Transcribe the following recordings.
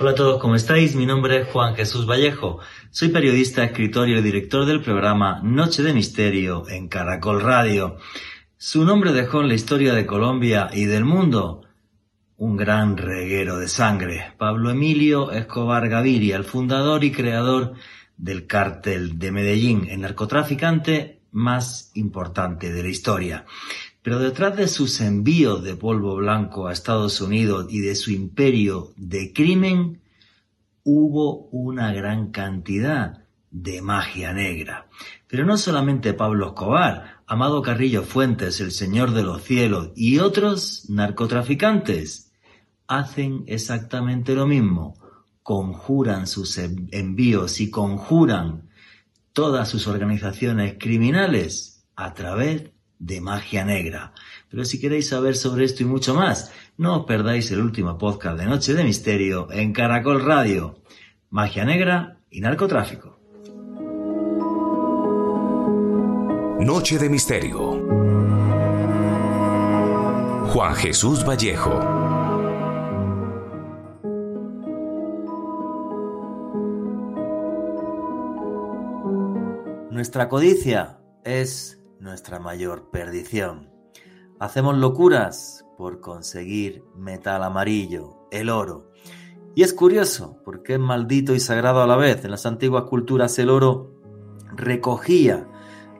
Hola a todos, ¿cómo estáis? Mi nombre es Juan Jesús Vallejo. Soy periodista, escritor y director del programa Noche de Misterio en Caracol Radio. Su nombre dejó en la historia de Colombia y del mundo un gran reguero de sangre. Pablo Emilio Escobar Gaviria, el fundador y creador del cártel de Medellín, el narcotraficante más importante de la historia. Pero detrás de sus envíos de polvo blanco a Estados Unidos y de su imperio de crimen, hubo una gran cantidad de magia negra. Pero no solamente Pablo Escobar, Amado Carrillo Fuentes, el Señor de los Cielos y otros narcotraficantes hacen exactamente lo mismo. Conjuran sus envíos y conjuran todas sus organizaciones criminales a través de magia negra. Pero si queréis saber sobre esto y mucho más, no os perdáis el último podcast de Noche de Misterio en Caracol Radio. Magia negra y narcotráfico. Noche de Misterio. Juan Jesús Vallejo. Nuestra codicia es nuestra mayor perdición. Hacemos locuras por conseguir metal amarillo, el oro. Y es curioso, porque es maldito y sagrado a la vez. En las antiguas culturas el oro recogía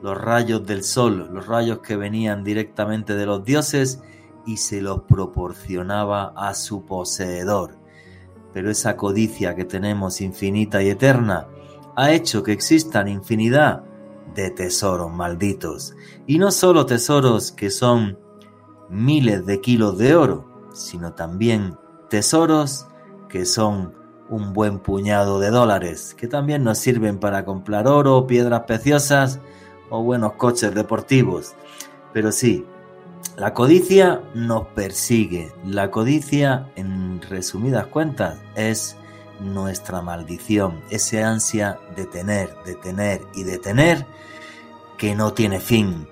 los rayos del sol, los rayos que venían directamente de los dioses y se los proporcionaba a su poseedor. Pero esa codicia que tenemos infinita y eterna ha hecho que existan infinidad de tesoros malditos. Y no solo tesoros que son miles de kilos de oro, sino también tesoros que son un buen puñado de dólares, que también nos sirven para comprar oro, piedras preciosas o buenos coches deportivos. Pero sí, la codicia nos persigue. La codicia, en resumidas cuentas, es nuestra maldición, ese ansia de tener, de tener y de tener que no tiene fin.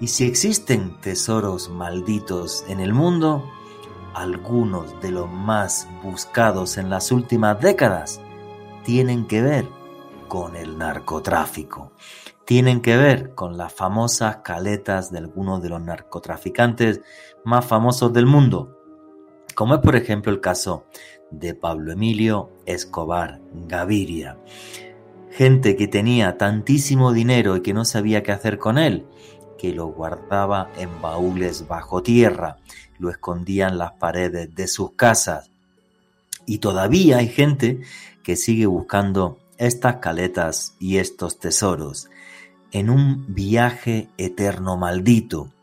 Y si existen tesoros malditos en el mundo, algunos de los más buscados en las últimas décadas tienen que ver con el narcotráfico. Tienen que ver con las famosas caletas de algunos de los narcotraficantes más famosos del mundo, como es por ejemplo el caso de Pablo Emilio Escobar Gaviria. Gente que tenía tantísimo dinero y que no sabía qué hacer con él, que lo guardaba en baúles bajo tierra, lo escondía en las paredes de sus casas. Y todavía hay gente que sigue buscando estas caletas y estos tesoros en un viaje eterno maldito.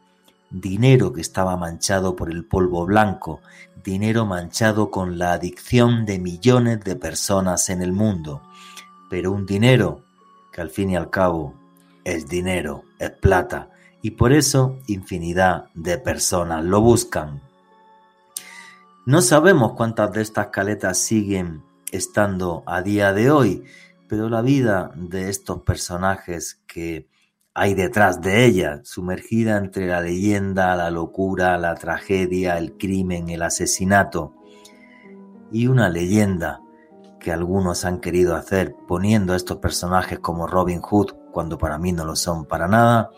Dinero que estaba manchado por el polvo blanco, dinero manchado con la adicción de millones de personas en el mundo, pero un dinero que al fin y al cabo es dinero, es plata, y por eso infinidad de personas lo buscan. No sabemos cuántas de estas caletas siguen estando a día de hoy, pero la vida de estos personajes que hay detrás de ella, sumergida entre la leyenda, la locura, la tragedia, el crimen, el asesinato, y una leyenda que algunos han querido hacer poniendo a estos personajes como Robin Hood, cuando para mí no lo son para nada,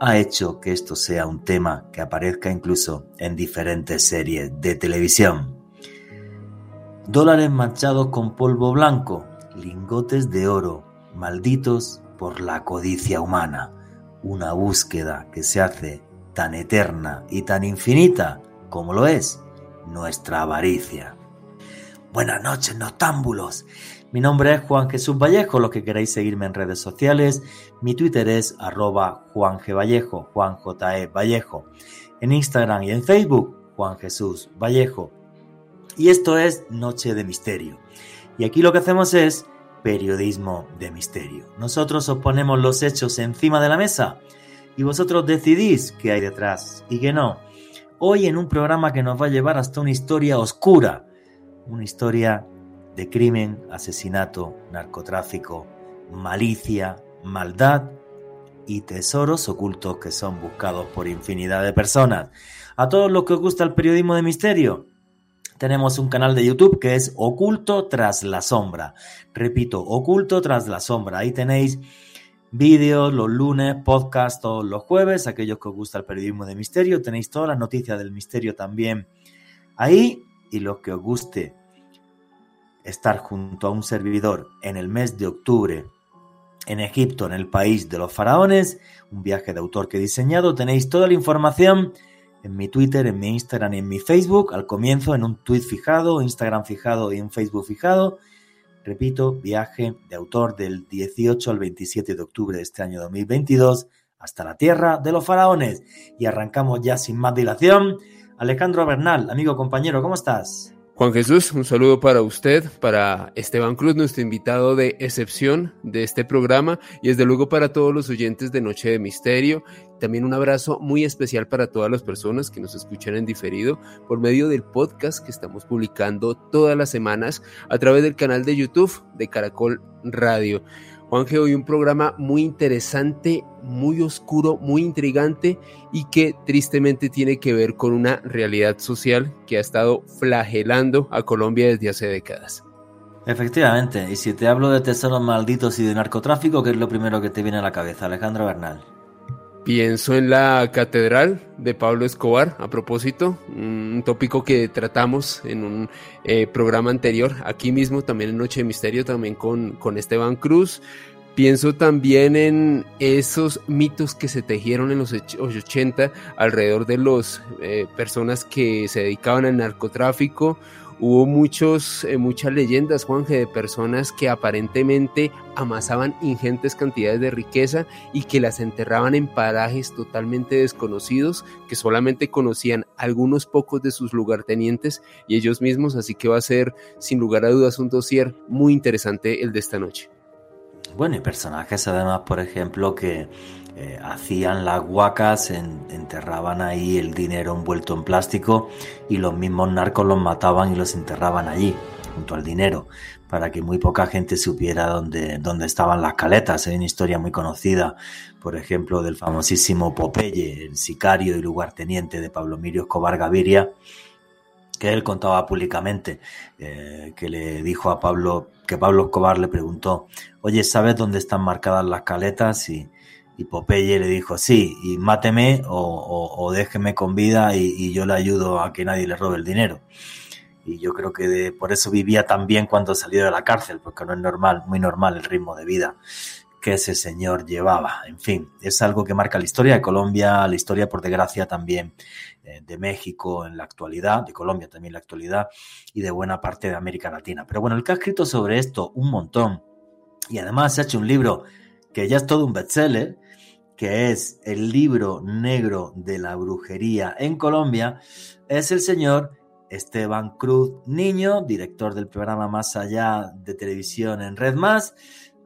ha hecho que esto sea un tema que aparezca incluso en diferentes series de televisión. Dólares manchados con polvo blanco, lingotes de oro, malditos por la codicia humana, una búsqueda que se hace tan eterna y tan infinita como lo es nuestra avaricia. Buenas noches, noctámbulos. Mi nombre es Juan Jesús Vallejo, los que queráis seguirme en redes sociales, mi Twitter es arroba Juan G. Vallejo, Juan J. E. Vallejo. En Instagram y en Facebook, Juan Jesús Vallejo. Y esto es Noche de Misterio. Y aquí lo que hacemos es periodismo de misterio. Nosotros os ponemos los hechos encima de la mesa y vosotros decidís qué hay detrás y qué no. Hoy en un programa que nos va a llevar hasta una historia oscura, una historia de crimen, asesinato, narcotráfico, malicia, maldad y tesoros ocultos que son buscados por infinidad de personas. A todos los que os gusta el periodismo de misterio, tenemos un canal de YouTube que es Oculto tras la sombra. Repito, Oculto tras la sombra. Ahí tenéis vídeos los lunes, podcast todos los jueves. Aquellos que os gusta el periodismo de misterio, tenéis todas las noticias del misterio también ahí. Y los que os guste estar junto a un servidor en el mes de octubre en Egipto, en el país de los faraones, un viaje de autor que he diseñado, tenéis toda la información en mi Twitter, en mi Instagram y en mi Facebook, al comienzo en un tweet fijado, Instagram fijado y un Facebook fijado. Repito, viaje de autor del 18 al 27 de octubre de este año 2022 hasta la tierra de los faraones. Y arrancamos ya sin más dilación. Alejandro Bernal, amigo compañero, ¿cómo estás? Juan Jesús, un saludo para usted, para Esteban Cruz, nuestro invitado de excepción de este programa, y desde luego para todos los oyentes de Noche de Misterio. También un abrazo muy especial para todas las personas que nos escuchan en diferido por medio del podcast que estamos publicando todas las semanas a través del canal de YouTube de Caracol Radio. Juanje, hoy un programa muy interesante, muy oscuro, muy intrigante y que tristemente tiene que ver con una realidad social que ha estado flagelando a Colombia desde hace décadas. Efectivamente, y si te hablo de tesoros malditos y de narcotráfico, ¿qué es lo primero que te viene a la cabeza, Alejandro Bernal? Pienso en la catedral de Pablo Escobar, a propósito, un tópico que tratamos en un eh, programa anterior, aquí mismo, también en Noche de Misterio, también con, con Esteban Cruz. Pienso también en esos mitos que se tejieron en los 80 alrededor de las eh, personas que se dedicaban al narcotráfico Hubo muchos, eh, muchas leyendas, Juanje, de personas que aparentemente amasaban ingentes cantidades de riqueza y que las enterraban en parajes totalmente desconocidos, que solamente conocían algunos pocos de sus lugartenientes y ellos mismos, así que va a ser sin lugar a dudas un dossier muy interesante el de esta noche. Bueno, y personajes además, por ejemplo, que eh, hacían las huacas, enterraban ahí el dinero envuelto en plástico y los mismos narcos los mataban y los enterraban allí, junto al dinero, para que muy poca gente supiera dónde, dónde estaban las caletas. Hay una historia muy conocida, por ejemplo, del famosísimo Popeye, el sicario y lugarteniente de Pablo Mirio Escobar Gaviria, que él contaba públicamente, eh, que le dijo a Pablo, que Pablo Escobar le preguntó, oye, ¿sabes dónde están marcadas las caletas? Y Popeye le dijo, sí, y máteme o, déjeme con vida y, yo le ayudo a que nadie le robe el dinero. Y yo creo que por eso vivía tan bien cuando salió de la cárcel, porque no es normal, muy normal el ritmo de vida que ese señor llevaba. En fin, es algo que marca la historia de Colombia, la historia por desgracia también eh, de México en la actualidad, de Colombia también en la actualidad y de buena parte de América Latina. Pero bueno, el que ha escrito sobre esto un montón y además se ha hecho un libro que ya es todo un bestseller, que es el libro negro de la brujería en Colombia, es el señor Esteban Cruz Niño, director del programa Más Allá de Televisión en Red Más.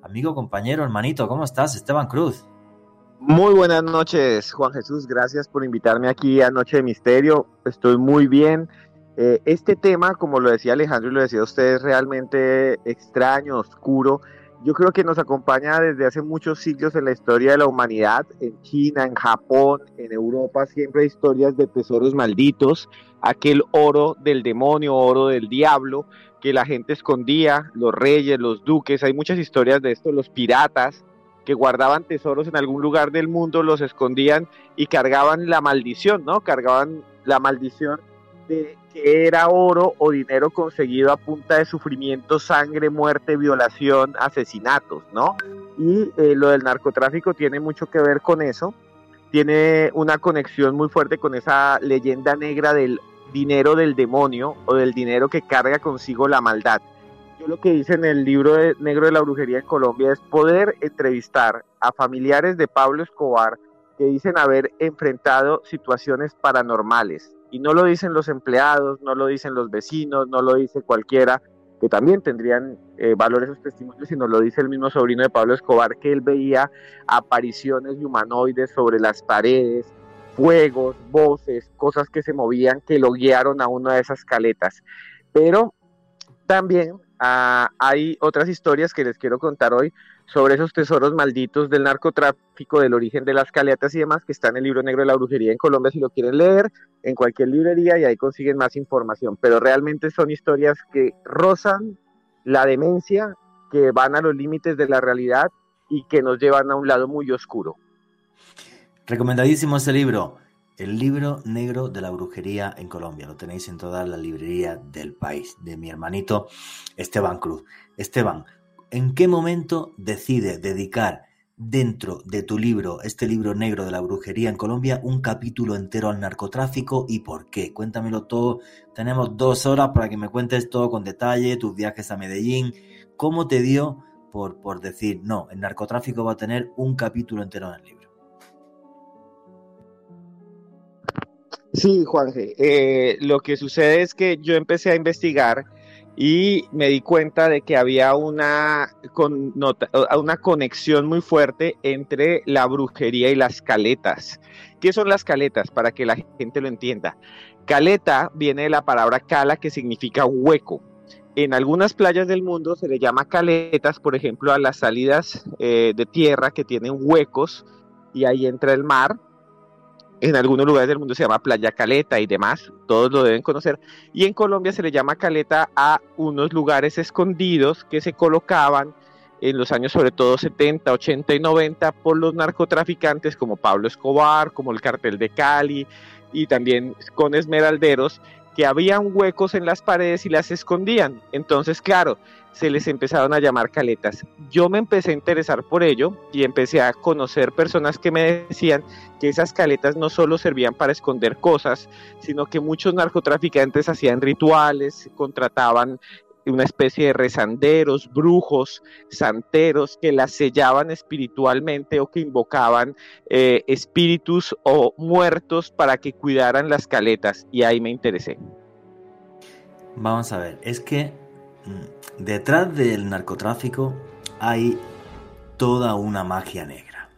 Amigo, compañero, hermanito, ¿cómo estás, Esteban Cruz? Muy buenas noches, Juan Jesús. Gracias por invitarme aquí a Noche de Misterio. Estoy muy bien. Eh, este tema, como lo decía Alejandro y lo decía usted, es realmente extraño, oscuro yo creo que nos acompaña desde hace muchos siglos en la historia de la humanidad, en China, en Japón, en Europa, siempre hay historias de tesoros malditos, aquel oro del demonio, oro del diablo, que la gente escondía, los reyes, los duques, hay muchas historias de esto, los piratas, que guardaban tesoros en algún lugar del mundo, los escondían y cargaban la maldición, ¿no? Cargaban la maldición de que era oro o dinero conseguido a punta de sufrimiento, sangre, muerte, violación, asesinatos, ¿no? Y eh, lo del narcotráfico tiene mucho que ver con eso, tiene una conexión muy fuerte con esa leyenda negra del dinero del demonio o del dinero que carga consigo la maldad. Yo lo que hice en el libro negro de la brujería en Colombia es poder entrevistar a familiares de Pablo Escobar que dicen haber enfrentado situaciones paranormales, y no lo dicen los empleados, no lo dicen los vecinos, no lo dice cualquiera, que también tendrían eh, valor esos testimonios, sino lo dice el mismo sobrino de Pablo Escobar, que él veía apariciones de humanoides sobre las paredes, fuegos, voces, cosas que se movían que lo guiaron a una de esas caletas. Pero también ah, hay otras historias que les quiero contar hoy sobre esos tesoros malditos del narcotráfico, del origen de las caletas y demás, que está en el libro negro de la brujería en Colombia, si lo quieren leer, en cualquier librería y ahí consiguen más información. Pero realmente son historias que rozan la demencia, que van a los límites de la realidad y que nos llevan a un lado muy oscuro. Recomendadísimo ese libro, el libro negro de la brujería en Colombia. Lo tenéis en toda la librería del país, de mi hermanito Esteban Cruz. Esteban, ¿en qué momento decides dedicar dentro de tu libro, este libro negro de la brujería en Colombia, un capítulo entero al narcotráfico y por qué? Cuéntamelo todo. Tenemos dos horas para que me cuentes todo con detalle, tus viajes a Medellín, cómo te dio por, por decir, no, el narcotráfico va a tener un capítulo entero en el libro. Sí, Juanje, eh, lo que sucede es que yo empecé a investigar y me di cuenta de que había una, una conexión muy fuerte entre la brujería y las caletas. ¿Qué son las caletas? Para que la gente lo entienda. Caleta viene de la palabra cala que significa hueco. En algunas playas del mundo se le llama caletas, por ejemplo, a las salidas eh, de tierra que tienen huecos y ahí entra el mar en algunos lugares del mundo se llama Playa Caleta y demás, todos lo deben conocer. Y en Colombia se le llama caleta a unos lugares escondidos que se colocaban en los años sobre todo 70, 80 y 90 por los narcotraficantes como Pablo Escobar, como el cartel de Cali y también con esmeralderos que habían huecos en las paredes y las escondían. Entonces, claro, se les empezaron a llamar caletas. Yo me empecé a interesar por ello y empecé a conocer personas que me decían que esas caletas no solo servían para esconder cosas, sino que muchos narcotraficantes hacían rituales, contrataban una especie de rezanderos, brujos, santeros que las sellaban espiritualmente o que invocaban eh, espíritus o muertos para que cuidaran las caletas y ahí me interesé. Vamos a ver, es que detrás del narcotráfico hay toda una magia negra.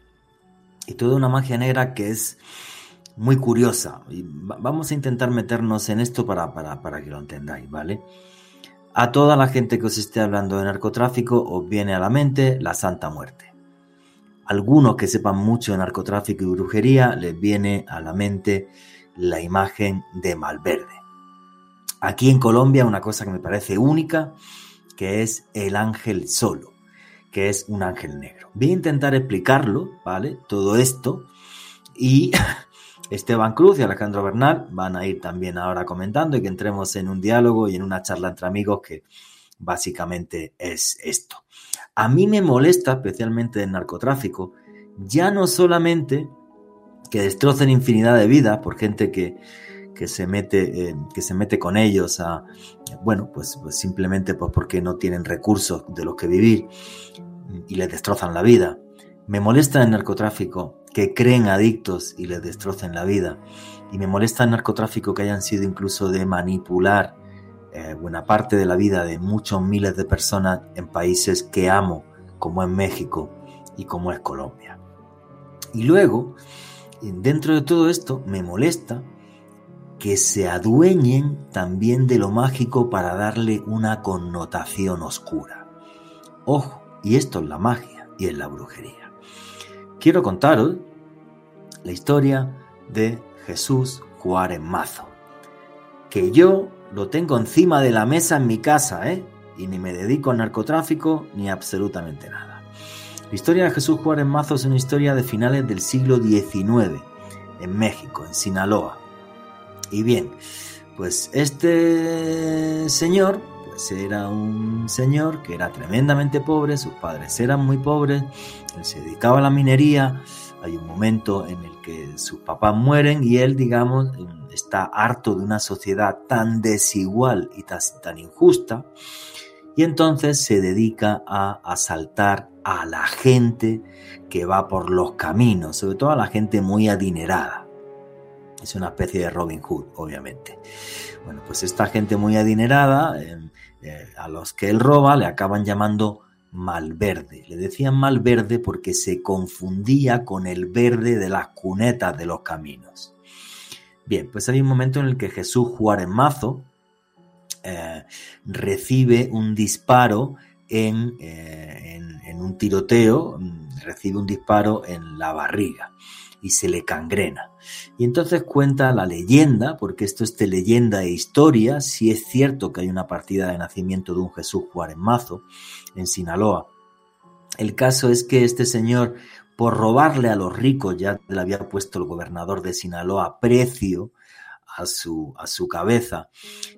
Y toda una magia negra que es muy curiosa. Y vamos a intentar meternos en esto para, para, que lo entendáis, ¿vale? A toda la gente que os esté hablando de narcotráfico os viene a la mente la Santa Muerte. Algunos que sepan mucho de narcotráfico y brujería les viene a la mente la imagen de Malverde. Aquí en Colombia una cosa que me parece única, que es el ángel solo, que es un ángel negro. Voy a intentar explicarlo, ¿vale? Todo esto. Y Esteban Cruz y Alejandro Bernal van a ir también ahora comentando y que entremos en un diálogo y en una charla entre amigos que básicamente es esto. A mí me molesta especialmente el narcotráfico, ya no solamente que destrocen infinidad de vidas por gente que, que se mete, eh, que se mete con ellos a, bueno, pues, pues, simplemente pues porque no tienen recursos de los que vivir y les destrozan la vida. Me molesta el narcotráfico que creen adictos y les destrocen la vida. Y me molesta el narcotráfico que hayan sido incluso de manipular eh, buena parte de la vida de muchos miles de personas en países que amo, como es México y como es Colombia. Y luego, dentro de todo esto, me molesta que se adueñen también de lo mágico para darle una connotación oscura. Ojo, y esto es la magia y es la brujería. Quiero contaros la historia de Jesús Juárez Mazo, que yo lo tengo encima de la mesa en mi casa, ¿eh? Y ni me dedico al narcotráfico ni absolutamente nada. La historia de Jesús Juárez Mazo es una historia de finales del siglo XIX, en México, en Sinaloa y bien, pues este señor, pues era un señor que era tremendamente pobre, sus padres eran muy pobres, él se dedicaba a la minería, hay un momento en el que sus papás mueren y él, digamos, está harto de una sociedad tan desigual y tan, tan injusta, y entonces se dedica a asaltar a la gente que va por los caminos, sobre todo a la gente muy adinerada. Es una especie de Robin Hood, obviamente. Bueno, pues esta gente muy adinerada, em, eh, a los que él roba, le acaban llamando Malverde. Le decían Malverde porque se confundía con el verde de las cunetas de los caminos. Bien, pues hay un momento en el que Jesús Juárez Mazo eh, recibe un disparo en, en, un tiroteo, recibe un disparo en la barriga y se le cangrena. Y entonces cuenta la leyenda, porque esto es de leyenda e historia, si es cierto que hay una partida de nacimiento de un Jesús Juárez Mazo en Sinaloa. El caso es que este señor, por robarle a los ricos, ya le había puesto el gobernador de Sinaloa precio a su, a su cabeza.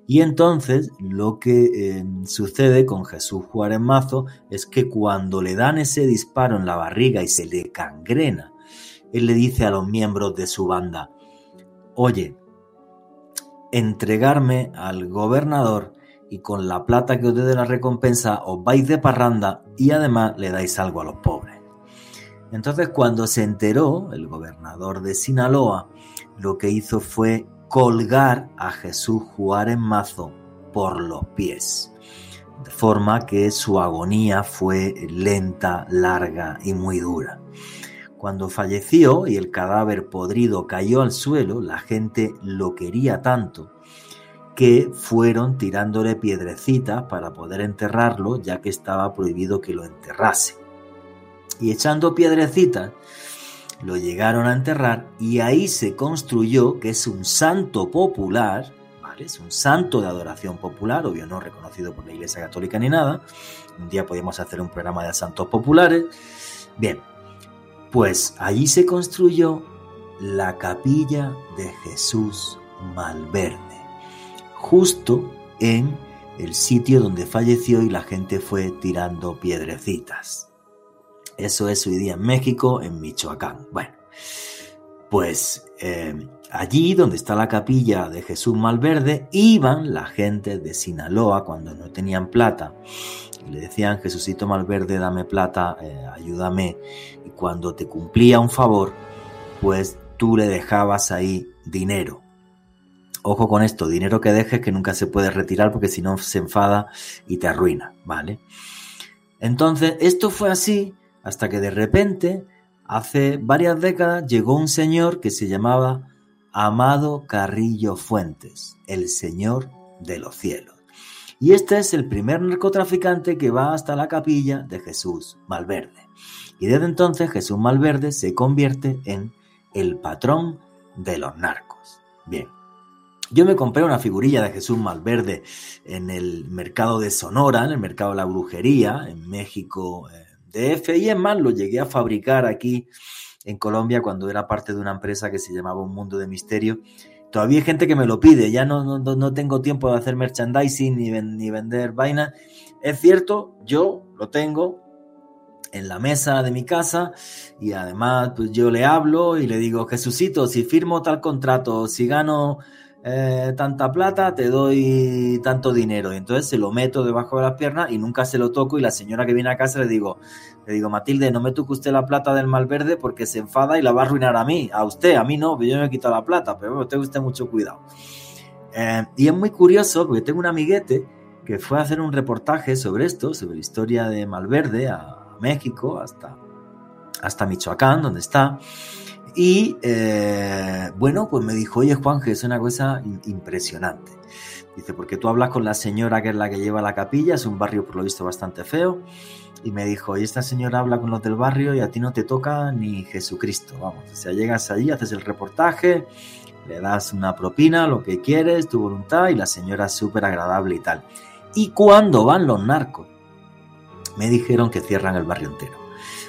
Y entonces lo que eh, sucede con Jesús Juárez Mazo es que cuando le dan ese disparo en la barriga y se le cangrena, él le dice a los miembros de su banda, oye, entregarme al gobernador y con la plata que os dé la recompensa os vais de parranda y además le dais algo a los pobres. Entonces cuando se enteró el gobernador de Sinaloa, lo que hizo fue colgar a Jesús Juárez Mazo por los pies, de forma que su agonía fue lenta, larga y muy dura. Cuando falleció y el cadáver podrido cayó al suelo, la gente lo quería tanto que fueron tirándole piedrecitas para poder enterrarlo, ya que estaba prohibido que lo enterrase. Y echando piedrecitas, lo llegaron a enterrar y ahí se construyó que es un santo popular, ¿vale? Es un santo de adoración popular, obvio no reconocido por la Iglesia Católica ni nada. Un día podemos hacer un programa de santos populares. Bien, pues allí se construyó la capilla de Jesús Malverde, justo en el sitio donde falleció y la gente fue tirando piedrecitas. Eso es hoy día en México, en Michoacán. Bueno, pues eh, allí donde está la capilla de Jesús Malverde, iban la gente de Sinaloa cuando no tenían plata le decían, Jesucito Malverde, dame plata, eh, ayúdame. Cuando te cumplía un favor, pues tú le dejabas ahí dinero. Ojo con esto, dinero que dejes que nunca se puede retirar porque si no se enfada y te arruina, ¿vale? Entonces, esto fue así hasta que de repente, hace varias décadas, llegó un señor que se llamaba Amado Carrillo Fuentes, el Señor de los cielos. Y este es el primer narcotraficante que va hasta la capilla de Jesús Malverde. Y desde entonces Jesús Malverde se convierte en el patrón de los narcos. Bien. Yo me compré una figurilla de Jesús Malverde en el mercado de Sonora, en el mercado de la brujería, en México eh, DF, y es más, lo llegué a fabricar aquí en Colombia cuando era parte de una empresa que se llamaba Un Mundo de Misterio Todavía hay gente que me lo pide, ya no, no, tengo tiempo de hacer merchandising ni, ni vender vaina. Es cierto, yo lo tengo en la mesa de mi casa y además pues yo le hablo y le digo, Jesucito, si firmo tal contrato, si gano eh, tanta plata, te doy tanto dinero. Y entonces se lo meto debajo de las piernas y nunca se lo toco y la señora que viene a casa le digo, le digo, Matilde, no me toque usted la plata del Malverde porque se enfada y la va a arruinar a mí. A usted, a mí no, yo me he quitado la plata, pero tenga usted mucho cuidado. Eh, y es muy curioso porque tengo un amiguete que fue a hacer un reportaje sobre esto, sobre la historia de Malverde México, hasta, hasta Michoacán, donde está. Y eh, bueno, pues me dijo, oye Juan, que es una cosa impresionante. Dice, porque tú hablas con la señora que es la que lleva la capilla, es un barrio por lo visto bastante feo y me dijo, y esta señora habla con los del barrio y a ti no te toca ni Jesucristo, vamos, o sea, llegas allí, haces el reportaje, le das una propina, lo que quieres, tu voluntad, y la señora es súper agradable y tal. Y cuando van los narcos, me dijeron que cierran el barrio entero,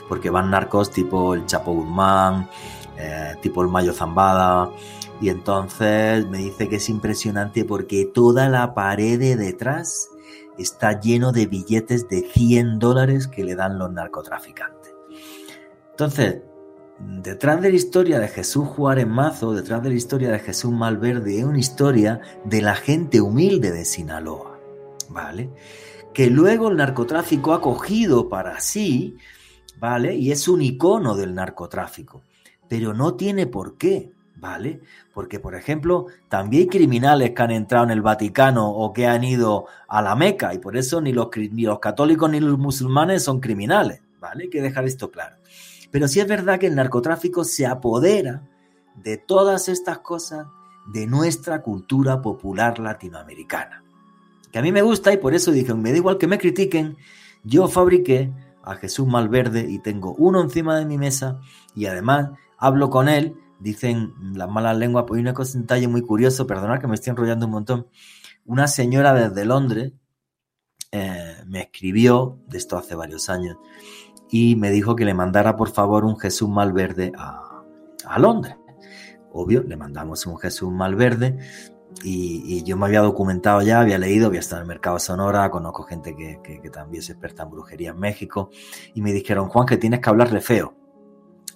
porque van narcos tipo el Chapo Guzmán, eh, tipo el Mayo Zambada, y entonces me dice que es impresionante porque toda la pared de detrás está lleno de billetes de 100 dólares que le dan los narcotraficantes. Entonces, detrás de la historia de Jesús Juárez Mazo, detrás de la historia de Jesús Malverde, es una historia de la gente humilde de Sinaloa, ¿vale? Que luego el narcotráfico ha cogido para sí, ¿vale? Y es un icono del narcotráfico, pero no tiene por qué. ¿vale? Porque, por ejemplo, también hay criminales que han entrado en el Vaticano o que han ido a la Meca y por eso ni los, ni los católicos ni los musulmanes son criminales, ¿vale? Hay que dejar esto claro. Pero sí es verdad que el narcotráfico se apodera de todas estas cosas de nuestra cultura popular latinoamericana. A mí me gusta y por eso dije, me da igual que me critiquen, yo fabriqué a Jesús Malverde y tengo uno encima de mi mesa y además hablo con él, dicen las malas lenguas, pues hay una cosa, detalle muy curioso, perdonad que me estoy enrollando un montón, una señora desde Londres eh, me escribió, de esto hace varios años, y me dijo que le mandara por favor un Jesús Malverde a, a Londres. Obvio, le mandamos un Jesús Malverde y, yo me había documentado ya, había leído, había estado en el mercado Sonora, conozco gente que, que, también es experta en brujería en México, y me dijeron, Juan, que tienes que hablarle feo.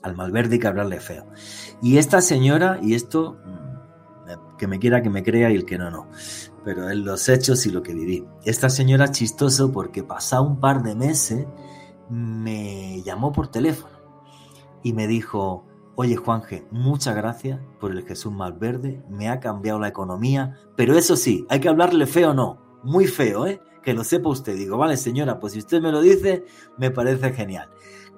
Al Malverde hay que hablarle feo. Y esta señora, y esto, mm, que me quiera que me crea y el que no, no, pero en los hechos y lo que viví. Esta señora es chistoso porque pasado un par de meses me llamó por teléfono y me dijo, Oye, Juanje, muchas gracias por el Jesús Malverde, me ha cambiado la economía, pero eso sí, hay que hablarle feo o no, muy feo, ¿eh? Que lo sepa usted. Digo, vale, señora, pues si usted me lo dice, me parece genial.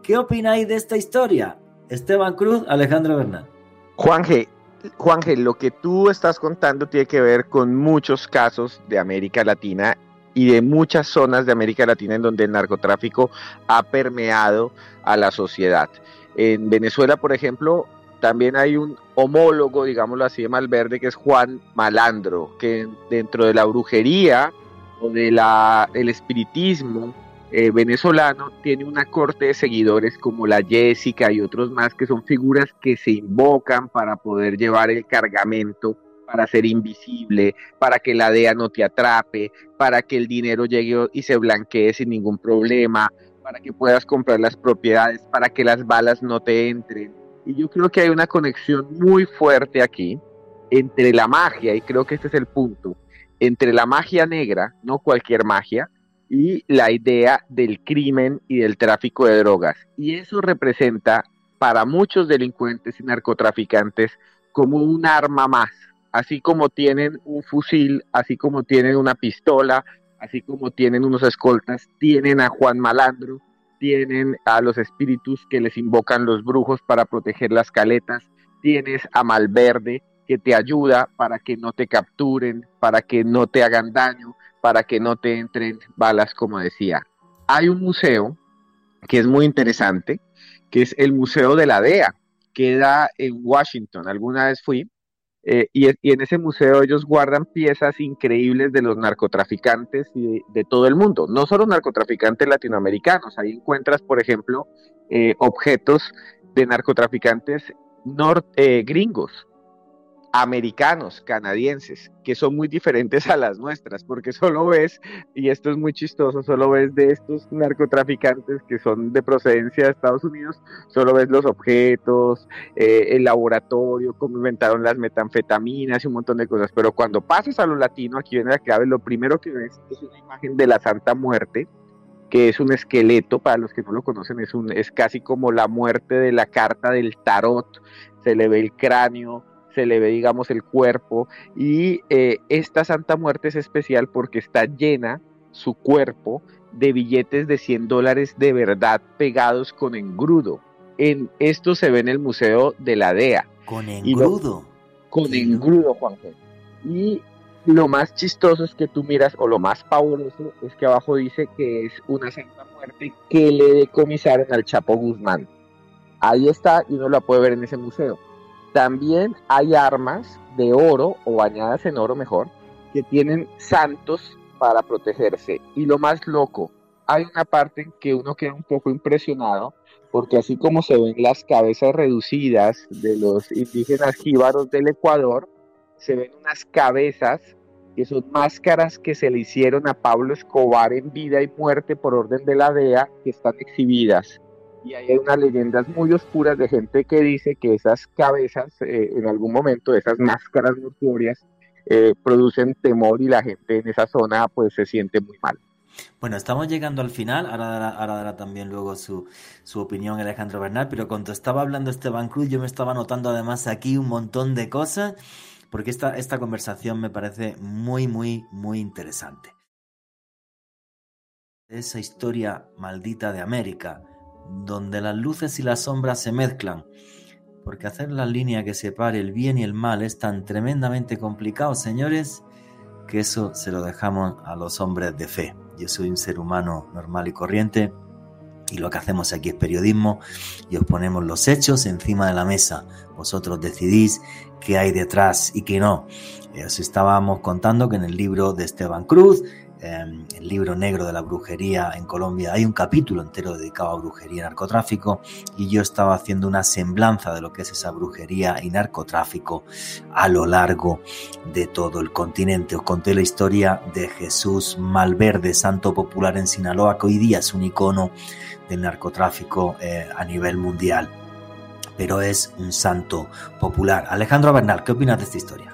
¿Qué opináis de esta historia? Esteban Cruz, Alejandro Bernal. Juanje, Juanje, lo que tú estás contando tiene que ver con muchos casos de América Latina y de muchas zonas de América Latina en donde el narcotráfico ha permeado a la sociedad. En Venezuela, por ejemplo, también hay un homólogo, digámoslo así, de Malverde, que es Juan Malandro, que dentro de la brujería o del espiritismo eh, venezolano tiene una corte de seguidores como la Jessica y otros más, que son figuras que se invocan para poder llevar el cargamento para ser invisible, para que la DEA no te atrape, para que el dinero llegue y se blanquee sin ningún problema, para que puedas comprar las propiedades, para que las balas no te entren. Y yo creo que hay una conexión muy fuerte aquí entre la magia, y creo que este es el punto, entre la magia negra, no cualquier magia, y la idea del crimen y del tráfico de drogas. Y eso representa para muchos delincuentes y narcotraficantes como un arma más, así como tienen un fusil, así como tienen una pistola, así como tienen unos escoltas, tienen a Juan Malandro, tienen a los espíritus que les invocan los brujos para proteger las caletas, tienes a Malverde que te ayuda para que no te capturen, para que no te hagan daño, para que no te entren balas, como decía. Hay un museo que es muy interesante, que es el Museo de la DEA, queda en Washington. Alguna vez fui eh, y, en ese museo ellos guardan piezas increíbles de los narcotraficantes y de, todo el mundo, no solo narcotraficantes latinoamericanos, ahí encuentras, por ejemplo, eh, objetos de narcotraficantes eh, gringos, americanos, canadienses, que son muy diferentes a las nuestras, porque solo ves, y esto es muy chistoso, solo ves de estos narcotraficantes que son de procedencia de Estados Unidos, solo ves los objetos, eh, el laboratorio, cómo inventaron las metanfetaminas y un montón de cosas, pero cuando pasas a lo latino, aquí viene la clave, lo primero que ves es una imagen de la Santa Muerte, que es un esqueleto, para los que no lo conocen, es, un, es casi como la muerte de la carta del tarot, se le ve el cráneo, se le ve, digamos, el cuerpo. Y eh, esta Santa Muerte es especial porque está llena su cuerpo de billetes de 100 dólares de verdad pegados con engrudo. En esto se ve en el Museo de la DEA. Con engrudo. con engrudo, Juan. Y lo más chistoso es que tú miras, o lo más pavoroso, es que abajo dice que es una Santa Muerte que le decomisaron al Chapo Guzmán. Ahí está y uno la puede ver en ese museo. También hay armas de oro o bañadas en oro mejor que tienen santos para protegerse. Y lo más loco, hay una parte en que uno queda un poco impresionado porque así como se ven las cabezas reducidas de los indígenas jíbaros del Ecuador, se ven unas cabezas que son máscaras que se le hicieron a Pablo Escobar en vida y muerte por orden de la DEA que están exhibidas y hay unas leyendas muy oscuras de gente que dice que esas cabezas, eh, en algún momento, esas máscaras mortuorias, eh, producen temor y la gente en esa zona pues se siente muy mal. Bueno, estamos llegando al final, ahora dará, también luego su, su, opinión Alejandro Bernal, pero cuando estaba hablando Esteban Cruz yo me estaba notando además aquí un montón de cosas, porque esta, esta conversación me parece muy, muy, muy interesante. Esa historia maldita de América, donde las luces y las sombras se mezclan, porque hacer la línea que separe el bien y el mal es tan tremendamente complicado, señores, que eso se lo dejamos a los hombres de fe. Yo soy un ser humano normal y corriente y lo que hacemos aquí es periodismo y os ponemos los hechos encima de la mesa. Vosotros decidís qué hay detrás y qué no. Eh, os estábamos contando que en el libro de Esteban Cruz Em, el libro negro de la brujería en Colombia, hay un capítulo entero dedicado a brujería y narcotráfico y yo estaba haciendo una semblanza de lo que es esa brujería y narcotráfico a lo largo de todo el continente. Os conté la historia de Jesús Malverde, santo popular en Sinaloa, que hoy día es un icono del narcotráfico eh, a nivel mundial, pero es un santo popular. Alejandro Bernal, ¿qué opinas de esta historia?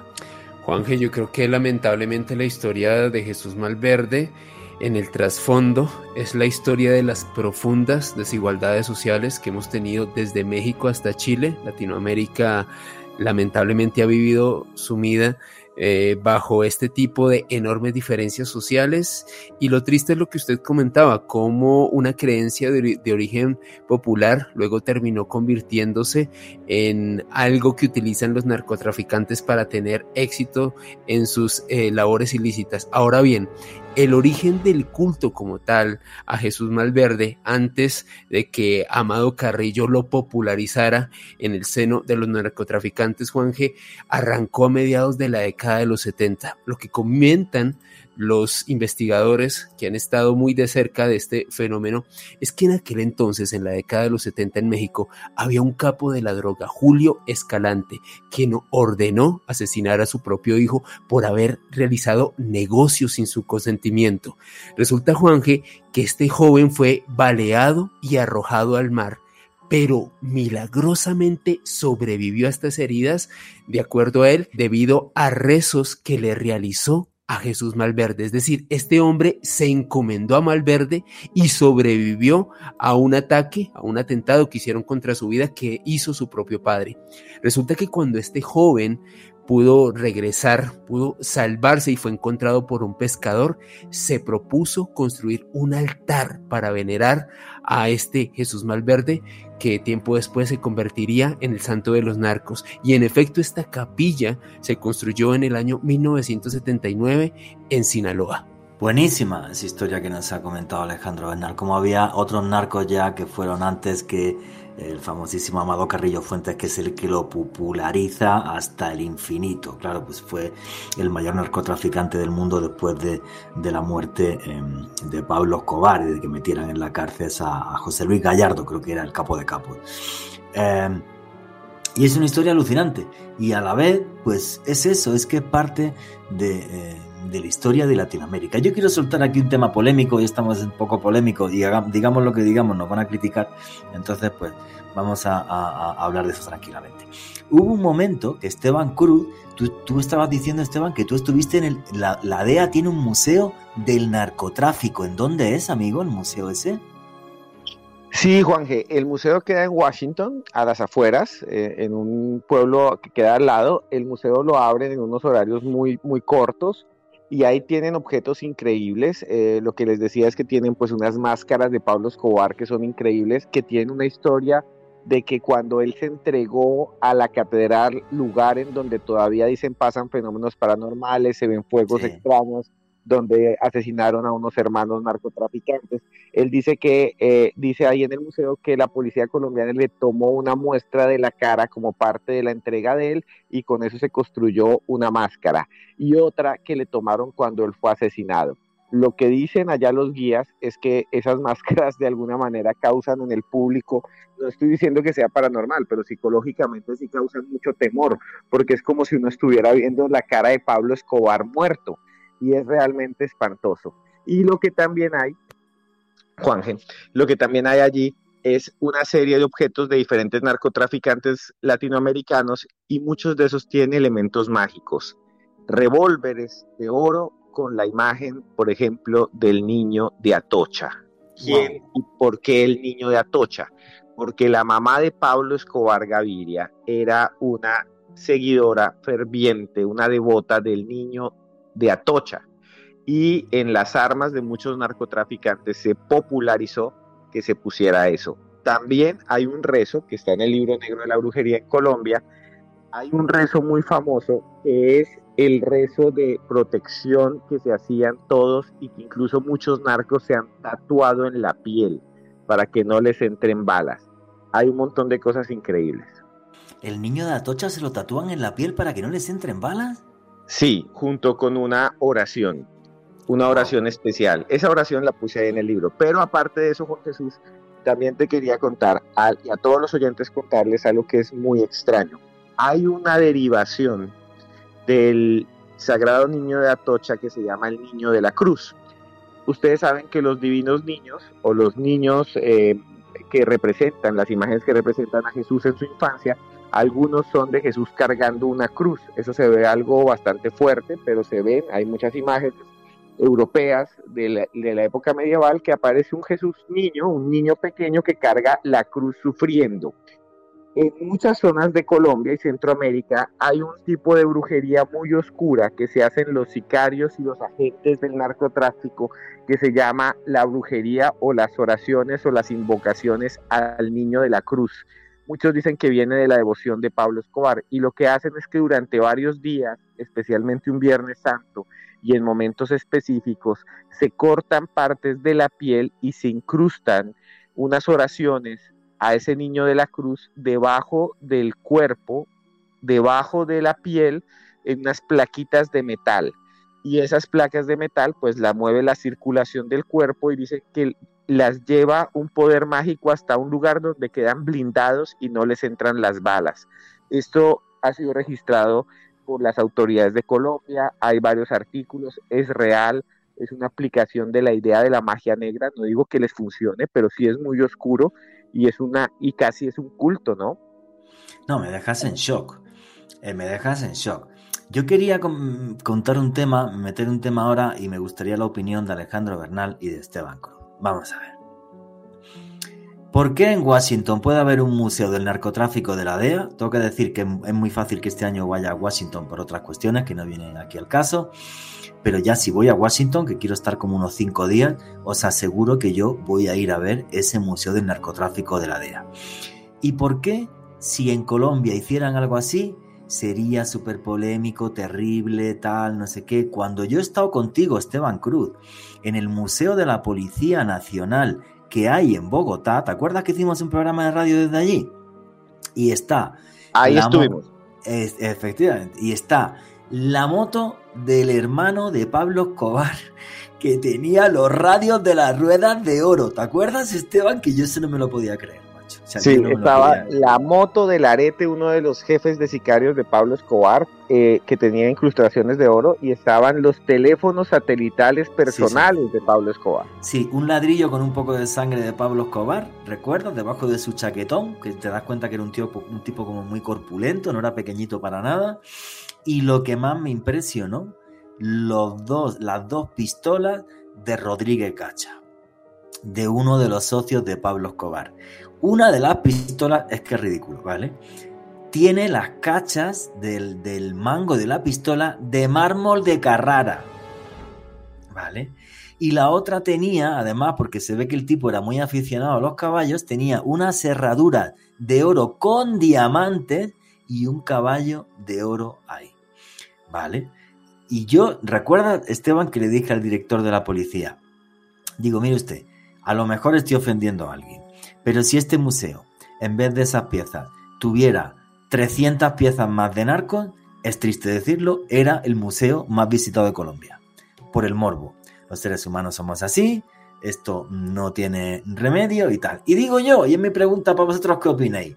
Juanje, yo creo que lamentablemente la historia de Jesús Malverde en el trasfondo es la historia de las profundas desigualdades sociales que hemos tenido desde México hasta Chile. Latinoamérica lamentablemente ha vivido sumida eh, bajo este tipo de enormes diferencias sociales. Y lo triste es lo que usted comentaba, como una creencia de, origen popular luego terminó convirtiéndose en algo que utilizan los narcotraficantes para tener éxito en sus eh, labores ilícitas. Ahora bien, el origen del culto como tal a Jesús Malverde antes de que Amado Carrillo lo popularizara en el seno de los narcotraficantes Juan G arrancó a mediados de la década de los 70. Lo que comentan los investigadores que han estado muy de cerca de este fenómeno es que en aquel entonces, en la década de los 70 en México, había un capo de la droga, Julio Escalante, quien ordenó asesinar a su propio hijo por haber realizado negocios sin su consentimiento. Resulta, Juanje, que este joven fue baleado y arrojado al mar pero milagrosamente sobrevivió a estas heridas, de acuerdo a él, debido a rezos que le realizó a Jesús Malverde. Es decir, este hombre se encomendó a Malverde y sobrevivió a un ataque, a un atentado que hicieron contra su vida que hizo su propio padre. Resulta que cuando este joven pudo regresar, pudo salvarse y fue encontrado por un pescador, se propuso construir un altar para venerar a este Jesús Malverde que tiempo después se convertiría en el santo de los narcos. Y en efecto esta capilla se construyó en el año 1979 en Sinaloa. Buenísima esa historia que nos ha comentado Alejandro Bernal, como había otros narcos ya que fueron antes que el famosísimo Amado Carrillo Fuentes, que es el que lo populariza hasta el infinito. Claro, pues fue el mayor narcotraficante del mundo después de, la muerte em, de Pablo Escobar y de que metieran en la cárcel a, José Luis Gallardo, creo que era el capo de capos. Em, y es una historia alucinante. Y a la vez, pues es eso, es que es parte de, eh, de la historia de Latinoamérica. Yo quiero soltar aquí un tema polémico, y estamos un poco polémicos, y digamos lo que digamos, nos van a criticar, entonces pues vamos a, hablar de eso tranquilamente. Hubo un momento que Esteban Cruz, tú, estabas diciendo Esteban que tú estuviste en el, la, la DEA tiene un museo del narcotráfico, ¿en dónde es amigo el museo ese? Sí, Juan G. El museo queda en Washington, a las afueras, eh, en un pueblo que queda al lado. El museo lo abren en unos horarios muy, muy cortos y ahí tienen objetos increíbles. Eh, lo que les decía es que tienen pues unas máscaras de Pablo Escobar que son increíbles, que tienen una historia de que cuando él se entregó a la catedral, lugar en donde todavía dicen pasan fenómenos paranormales, se ven fuegos extraños, donde asesinaron a unos hermanos narcotraficantes. Él dice que, eh, dice ahí en el museo que la policía colombiana le tomó una muestra de la cara como parte de la entrega de él y con eso se construyó una máscara y otra que le tomaron cuando él fue asesinado. Lo que dicen allá los guías es que esas máscaras de alguna manera causan en el público, no estoy diciendo que sea paranormal, pero psicológicamente sí causan mucho temor, porque es como si uno estuviera viendo la cara de Pablo Escobar muerto y es realmente espantoso. Y lo que también hay, Juanje, lo que también hay allí es una serie de objetos de diferentes narcotraficantes latinoamericanos y muchos de esos tienen elementos mágicos. Revólveres de oro con la imagen, por ejemplo, del niño de Atocha. ¿Quién y por qué el niño de Atocha? Porque la mamá de Pablo Escobar Gaviria era una seguidora ferviente, una devota del niño de Atocha. Y en las armas de muchos narcotraficantes se popularizó que se pusiera eso. También hay un rezo que está en el libro negro de la brujería en Colombia, hay un rezo muy famoso que es el rezo de protección que se hacían todos y que incluso muchos narcos se han tatuado en la piel para que no les entren balas. Hay un montón de cosas increíbles. ¿El niño de Atocha se lo tatúan en la piel para que no les entren balas? Sí, junto con una oración, una oración especial. Esa oración la puse ahí en el libro. Pero aparte de eso, Juan Jesús, también te quería contar a, y a todos los oyentes contarles algo que es muy extraño. Hay una derivación del Sagrado Niño de Atocha que se llama el Niño de la Cruz. Ustedes saben que los divinos niños o los niños eh, que representan, las imágenes que representan a Jesús en su infancia, algunos son de Jesús cargando una cruz. Eso se ve algo bastante fuerte, pero se ven, hay muchas imágenes europeas de la, época medieval que aparece un Jesús niño, un niño pequeño que carga la cruz sufriendo. En muchas zonas de Colombia y Centroamérica hay un tipo de brujería muy oscura que se hacen los sicarios y los agentes del narcotráfico que se llama la brujería o las oraciones o las invocaciones al niño de la cruz. Muchos dicen que viene de la devoción de Pablo Escobar y lo que hacen es que durante varios días, especialmente un Viernes Santo, y en momentos específicos se cortan partes de la piel y se incrustan unas oraciones a ese niño de la cruz debajo del cuerpo, debajo de la piel, en unas plaquitas de metal. Y esas placas de metal pues la mueve la circulación del cuerpo y dice que las lleva un poder mágico hasta un lugar donde quedan blindados y no les entran las balas. Esto ha sido registrado por las autoridades de Colombia, hay varios artículos, es real, es una aplicación de la idea de la magia negra, no digo que les funcione, pero sí es muy oscuro y es una y casi es un culto, ¿no? No, me dejas en shock. Eh, me dejas en shock. Yo quería contar un tema, meter un tema ahora y me gustaría la opinión de Alejandro Bernal y de Esteban Cruz. Vamos a ver. ¿Por qué en Washington puede haber un museo del narcotráfico de la DEA? Tengo que decir que es muy fácil que este año vaya a Washington por otras cuestiones que no vienen aquí al caso. Pero ya si voy a Washington, que quiero estar como unos cinco días, os aseguro que yo voy a ir a ver ese museo del narcotráfico de la DEA. ¿Y por qué si en Colombia hicieran algo así? Sería súper polémico, terrible, tal, no sé qué. Cuando yo he estado contigo, Esteban Cruz, en el Museo de la Policía Nacional que hay en Bogotá. ¿Te acuerdas que hicimos un programa de radio desde allí? Y está. Ahí estuvimos. Es, efectivamente. Y está la moto del hermano de Pablo Escobar, que tenía los radios de las ruedas de oro. ¿Te acuerdas, Esteban? Que yo eso no me lo podía creer sí, estaba la moto del arete, uno de los jefes de sicarios de Pablo Escobar, eh, que tenía incrustaciones de oro, y estaban los teléfonos satelitales personales de Pablo Escobar. Sí, un ladrillo con un poco de sangre de Pablo Escobar, ¿recuerdas? Debajo de su chaquetón, que te das cuenta que era un, tío, un tipo como muy corpulento, no era pequeñito para nada. Y lo que más me impresionó, los dos, las dos pistolas de Rodríguez Cacha de uno de los socios de Pablo Escobar. Una de las pistolas, es que es ridículo, ¿vale? Tiene las cachas del, mango de la pistola de mármol de Carrara, ¿vale? Y la otra tenía, además, porque se ve que el tipo era muy aficionado a los caballos, tenía una cerradura de oro con diamantes y un caballo de oro ahí, ¿vale? Y yo, recuerda, Esteban, que le dije al director de la policía, digo, mire usted, a lo mejor estoy ofendiendo a alguien, pero si este museo, en vez de esas piezas, tuviera 300 piezas más de narcos, es triste decirlo, era el museo más visitado de Colombia, por el morbo. Los seres humanos somos así, esto no tiene remedio y tal. Y digo yo, y es mi pregunta para vosotros, ¿qué opináis?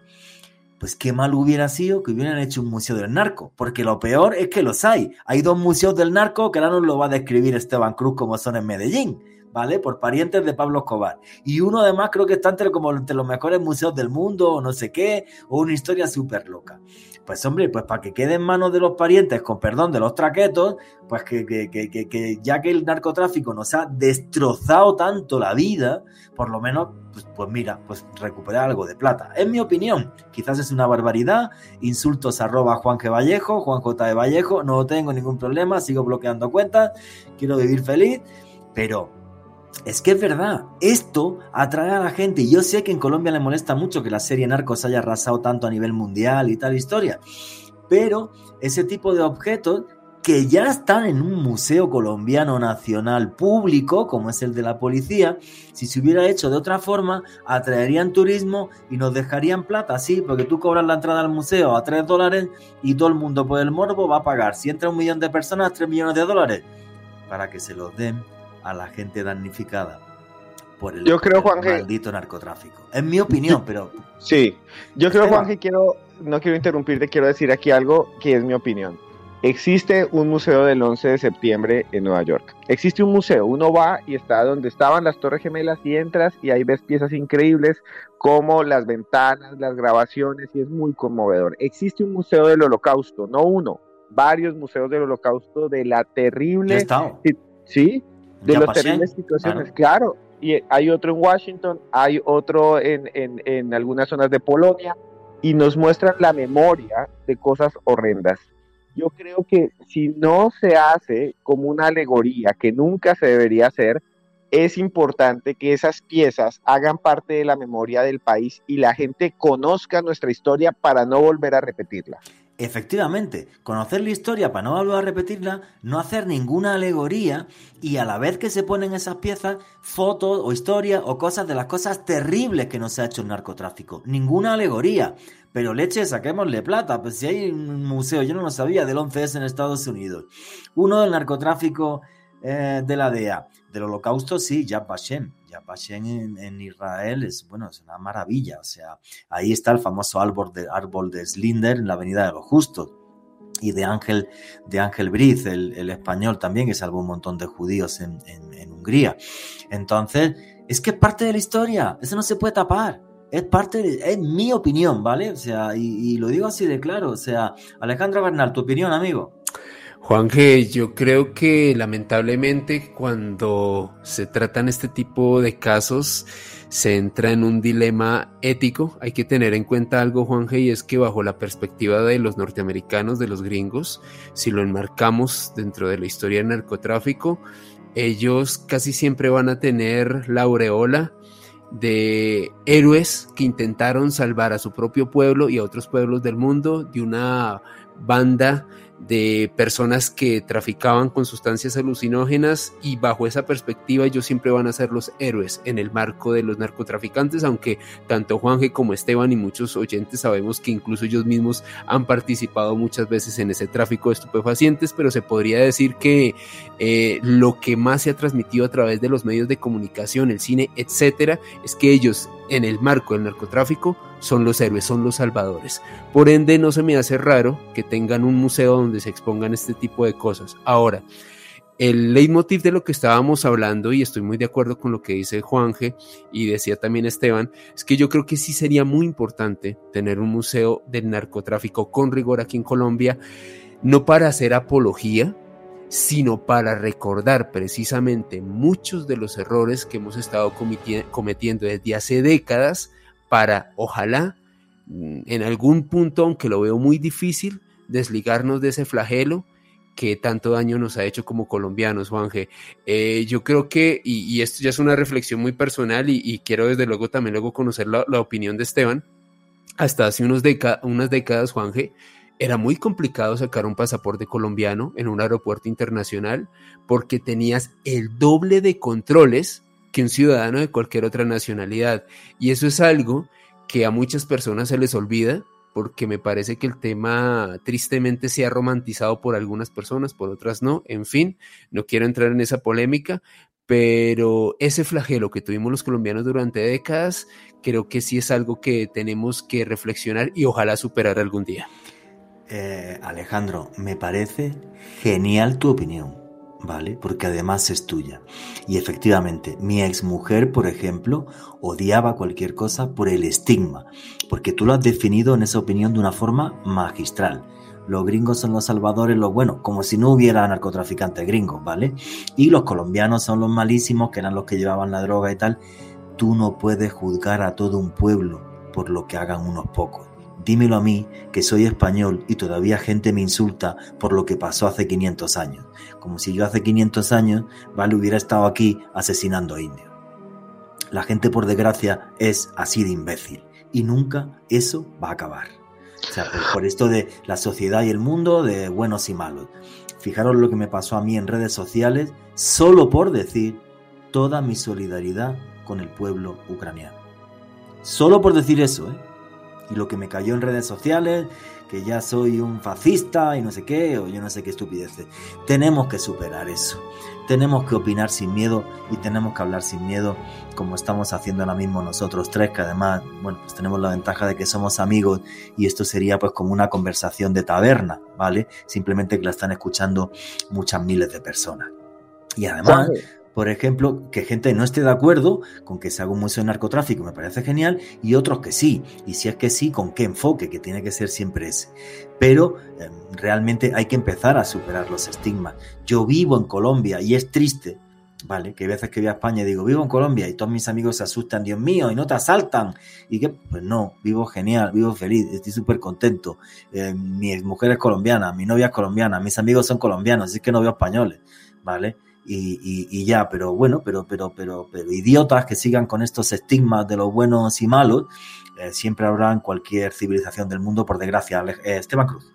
Pues qué mal hubiera sido que hubieran hecho un museo del narco, porque lo peor es que los hay. Hay dos museos del narco que ahora nos lo va a describir Esteban Cruz como son en Medellín. ¿Vale? Por parientes de Pablo Escobar. Y uno además creo que está entre, como entre los mejores museos del mundo o no sé qué, o una historia súper loca. Pues hombre, pues para que quede en manos de los parientes, con perdón, de los traquetos, pues que, que, que, que ya que el narcotráfico nos ha destrozado tanto la vida, por lo menos, pues, pues mira, pues recuperar algo de plata. En mi opinión, quizás es una barbaridad, insultos arroba Juan G. Vallejo, Juan J. de Vallejo, no tengo ningún problema, sigo bloqueando cuentas, quiero vivir feliz, pero es que es verdad, esto atrae a la gente. Yo sé que en Colombia le molesta mucho que la serie Narcos haya arrasado tanto a nivel mundial y tal historia. pero ese tipo de objetos que ya están en un museo colombiano nacional público, como es el de la policía, si se hubiera hecho de otra forma, atraerían turismo y nos dejarían plata, sí, porque tú cobras la entrada al museo a 3 dólares y todo el mundo por el morbo va a pagar, si entra un millón de personas, 3 millones de dólares, para que se los den a la gente damnificada por el, yo creo, maldito narcotráfico. Es mi opinión, pero... Sí, yo creo, Juan, que quiero, no quiero interrumpirte, quiero decir aquí algo que es mi opinión. Existe un museo del 11 de septiembre en Nueva York. Existe un museo, uno va y está donde estaban las Torres Gemelas y entras y ahí ves piezas increíbles como las ventanas, las grabaciones y es muy conmovedor. Existe un museo del Holocausto, no uno, varios museos del Holocausto de la terrible... Sí, de las terribles situaciones, claro. Y hay otro en Washington, hay otro en, en, en algunas zonas de Polonia y nos muestran la memoria de cosas horrendas yo creo que si no se hace como una alegoría, que nunca se debería hacer, es importante que esas piezas hagan parte de la memoria del país y la gente conozca nuestra historia para no volver a repetirla. Efectivamente, conocer la historia para no volver a repetirla, no hacer ninguna alegoría y a la vez que se ponen esas piezas, fotos o historias o cosas de las cosas terribles que nos ha hecho el narcotráfico. Ninguna alegoría. Pero leche, saquémosle plata. Pues si hay un museo, yo no lo sabía, del 11S en Estados Unidos. Uno del narcotráfico eh, de la DEA. Del holocausto, sí, Yad Vashem. Yad Vashem en, Israel es, bueno, es una maravilla. O sea, ahí está el famoso árbol de, árbol de Slinder en la Avenida de los Justos. Y de Ángel, de Ángel Briz, el, español también, que salvó un montón de judíos en, en Hungría. Entonces, es que es parte de la historia. Eso no se puede tapar es parte de, es mi opinión, ¿vale? O sea, y, lo digo así de claro, o sea, Alejandro Bernal, tu opinión, amigo. Juan G, yo creo que lamentablemente cuando se tratan este tipo de casos se entra en un dilema ético. Hay que tener en cuenta algo, Juan G, y es que bajo la perspectiva de los norteamericanos, de los gringos, si lo enmarcamos dentro de la historia del narcotráfico, ellos casi siempre van a tener la aureola de héroes que intentaron salvar a su propio pueblo y a otros pueblos del mundo de una banda de personas que traficaban con sustancias alucinógenas y bajo esa perspectiva ellos siempre van a ser los héroes en el marco de los narcotraficantes, aunque tanto Juanje como Esteban y muchos oyentes sabemos que incluso ellos mismos han participado muchas veces en ese tráfico de estupefacientes, pero se podría decir que eh, lo que más se ha transmitido a través de los medios de comunicación, el cine, etcétera, es que ellos en el marco del narcotráfico son los héroes, son los salvadores. Por ende, no se me hace raro que tengan un museo donde se expongan este tipo de cosas. Ahora, el leitmotiv de lo que estábamos hablando, y estoy muy de acuerdo con lo que dice Juanje y decía también Esteban, es que yo creo que sí sería muy importante tener un museo del narcotráfico con rigor aquí en Colombia, no para hacer apología, sino para recordar precisamente muchos de los errores que hemos estado cometiendo desde hace décadas para, ojalá, mm, en algún punto, aunque lo veo muy difícil, desligarnos de ese flagelo que tanto daño nos ha hecho como colombianos, Juanje. Eh, yo creo que, y, esto ya es una reflexión muy personal y, quiero desde luego también luego conocer la, opinión de Esteban, hasta hace unos unas décadas, Juanje, era muy complicado sacar un pasaporte colombiano en un aeropuerto internacional porque tenías el doble de controles que un ciudadano de cualquier otra nacionalidad. Y eso es algo que a muchas personas se les olvida porque me parece que el tema tristemente se ha romantizado por algunas personas, por otras no. En fin, no quiero entrar en esa polémica, pero ese flagelo que tuvimos los colombianos durante décadas, creo que sí es algo que tenemos que reflexionar y ojalá superar algún día. Eh, Alejandro, me parece genial tu opinión. ¿vale? Porque además es tuya. Y efectivamente, mi exmujer, por ejemplo, odiaba cualquier cosa por el estigma, porque tú lo has definido en esa opinión de una forma magistral. Los gringos son los salvadores, los buenos, como si no hubiera narcotraficantes gringos, ¿vale? Y los colombianos son los malísimos, que eran los que llevaban la droga y tal. Tú no puedes juzgar a todo un pueblo por lo que hagan unos pocos. Dímelo a mí, que soy español y todavía gente me insulta por lo que pasó hace 500 años, como si yo hace 500 años, vale, hubiera estado aquí asesinando a indios. La gente, por desgracia, es así de imbécil y nunca eso va a acabar. O sea, por, esto de la sociedad y el mundo, de buenos y malos. Fijaros lo que me pasó a mí en redes sociales, solo por decir toda mi solidaridad con el pueblo ucraniano. Solo por decir eso, ¿eh? Y lo que me cayó en redes sociales, que ya soy un fascista y no sé qué, o yo no sé qué estupidez. Tenemos que superar eso. Tenemos que opinar sin miedo y tenemos que hablar sin miedo, como estamos haciendo ahora mismo nosotros tres, que además, bueno, pues tenemos la ventaja de que somos amigos y esto sería pues como una conversación de taberna, ¿vale? Simplemente que la están escuchando muchas miles de personas. Y además, por ejemplo, que gente no esté de acuerdo con que se haga un museo de narcotráfico, me parece genial, y otros que sí. Y si es que sí, con qué enfoque, que tiene que ser siempre ese. Pero em, realmente hay que empezar a superar los estigmas. Yo vivo en Colombia y es triste, ¿vale? Que hay veces que voy a España y digo, vivo en Colombia y todos mis amigos se asustan, Dios mío, y no te asaltan. Y que, pues no, vivo genial, vivo feliz, estoy súper contento. Eh, mi mujer es colombiana, mi novia es colombiana, mis amigos son colombianos, así que no veo españoles, ¿vale? Y, ya, pero bueno, pero, pero, pero, pero idiotas que sigan con estos estigmas de los buenos y malos, eh, siempre habrá en cualquier civilización del mundo, por desgracia. Eh, Esteban Cruz.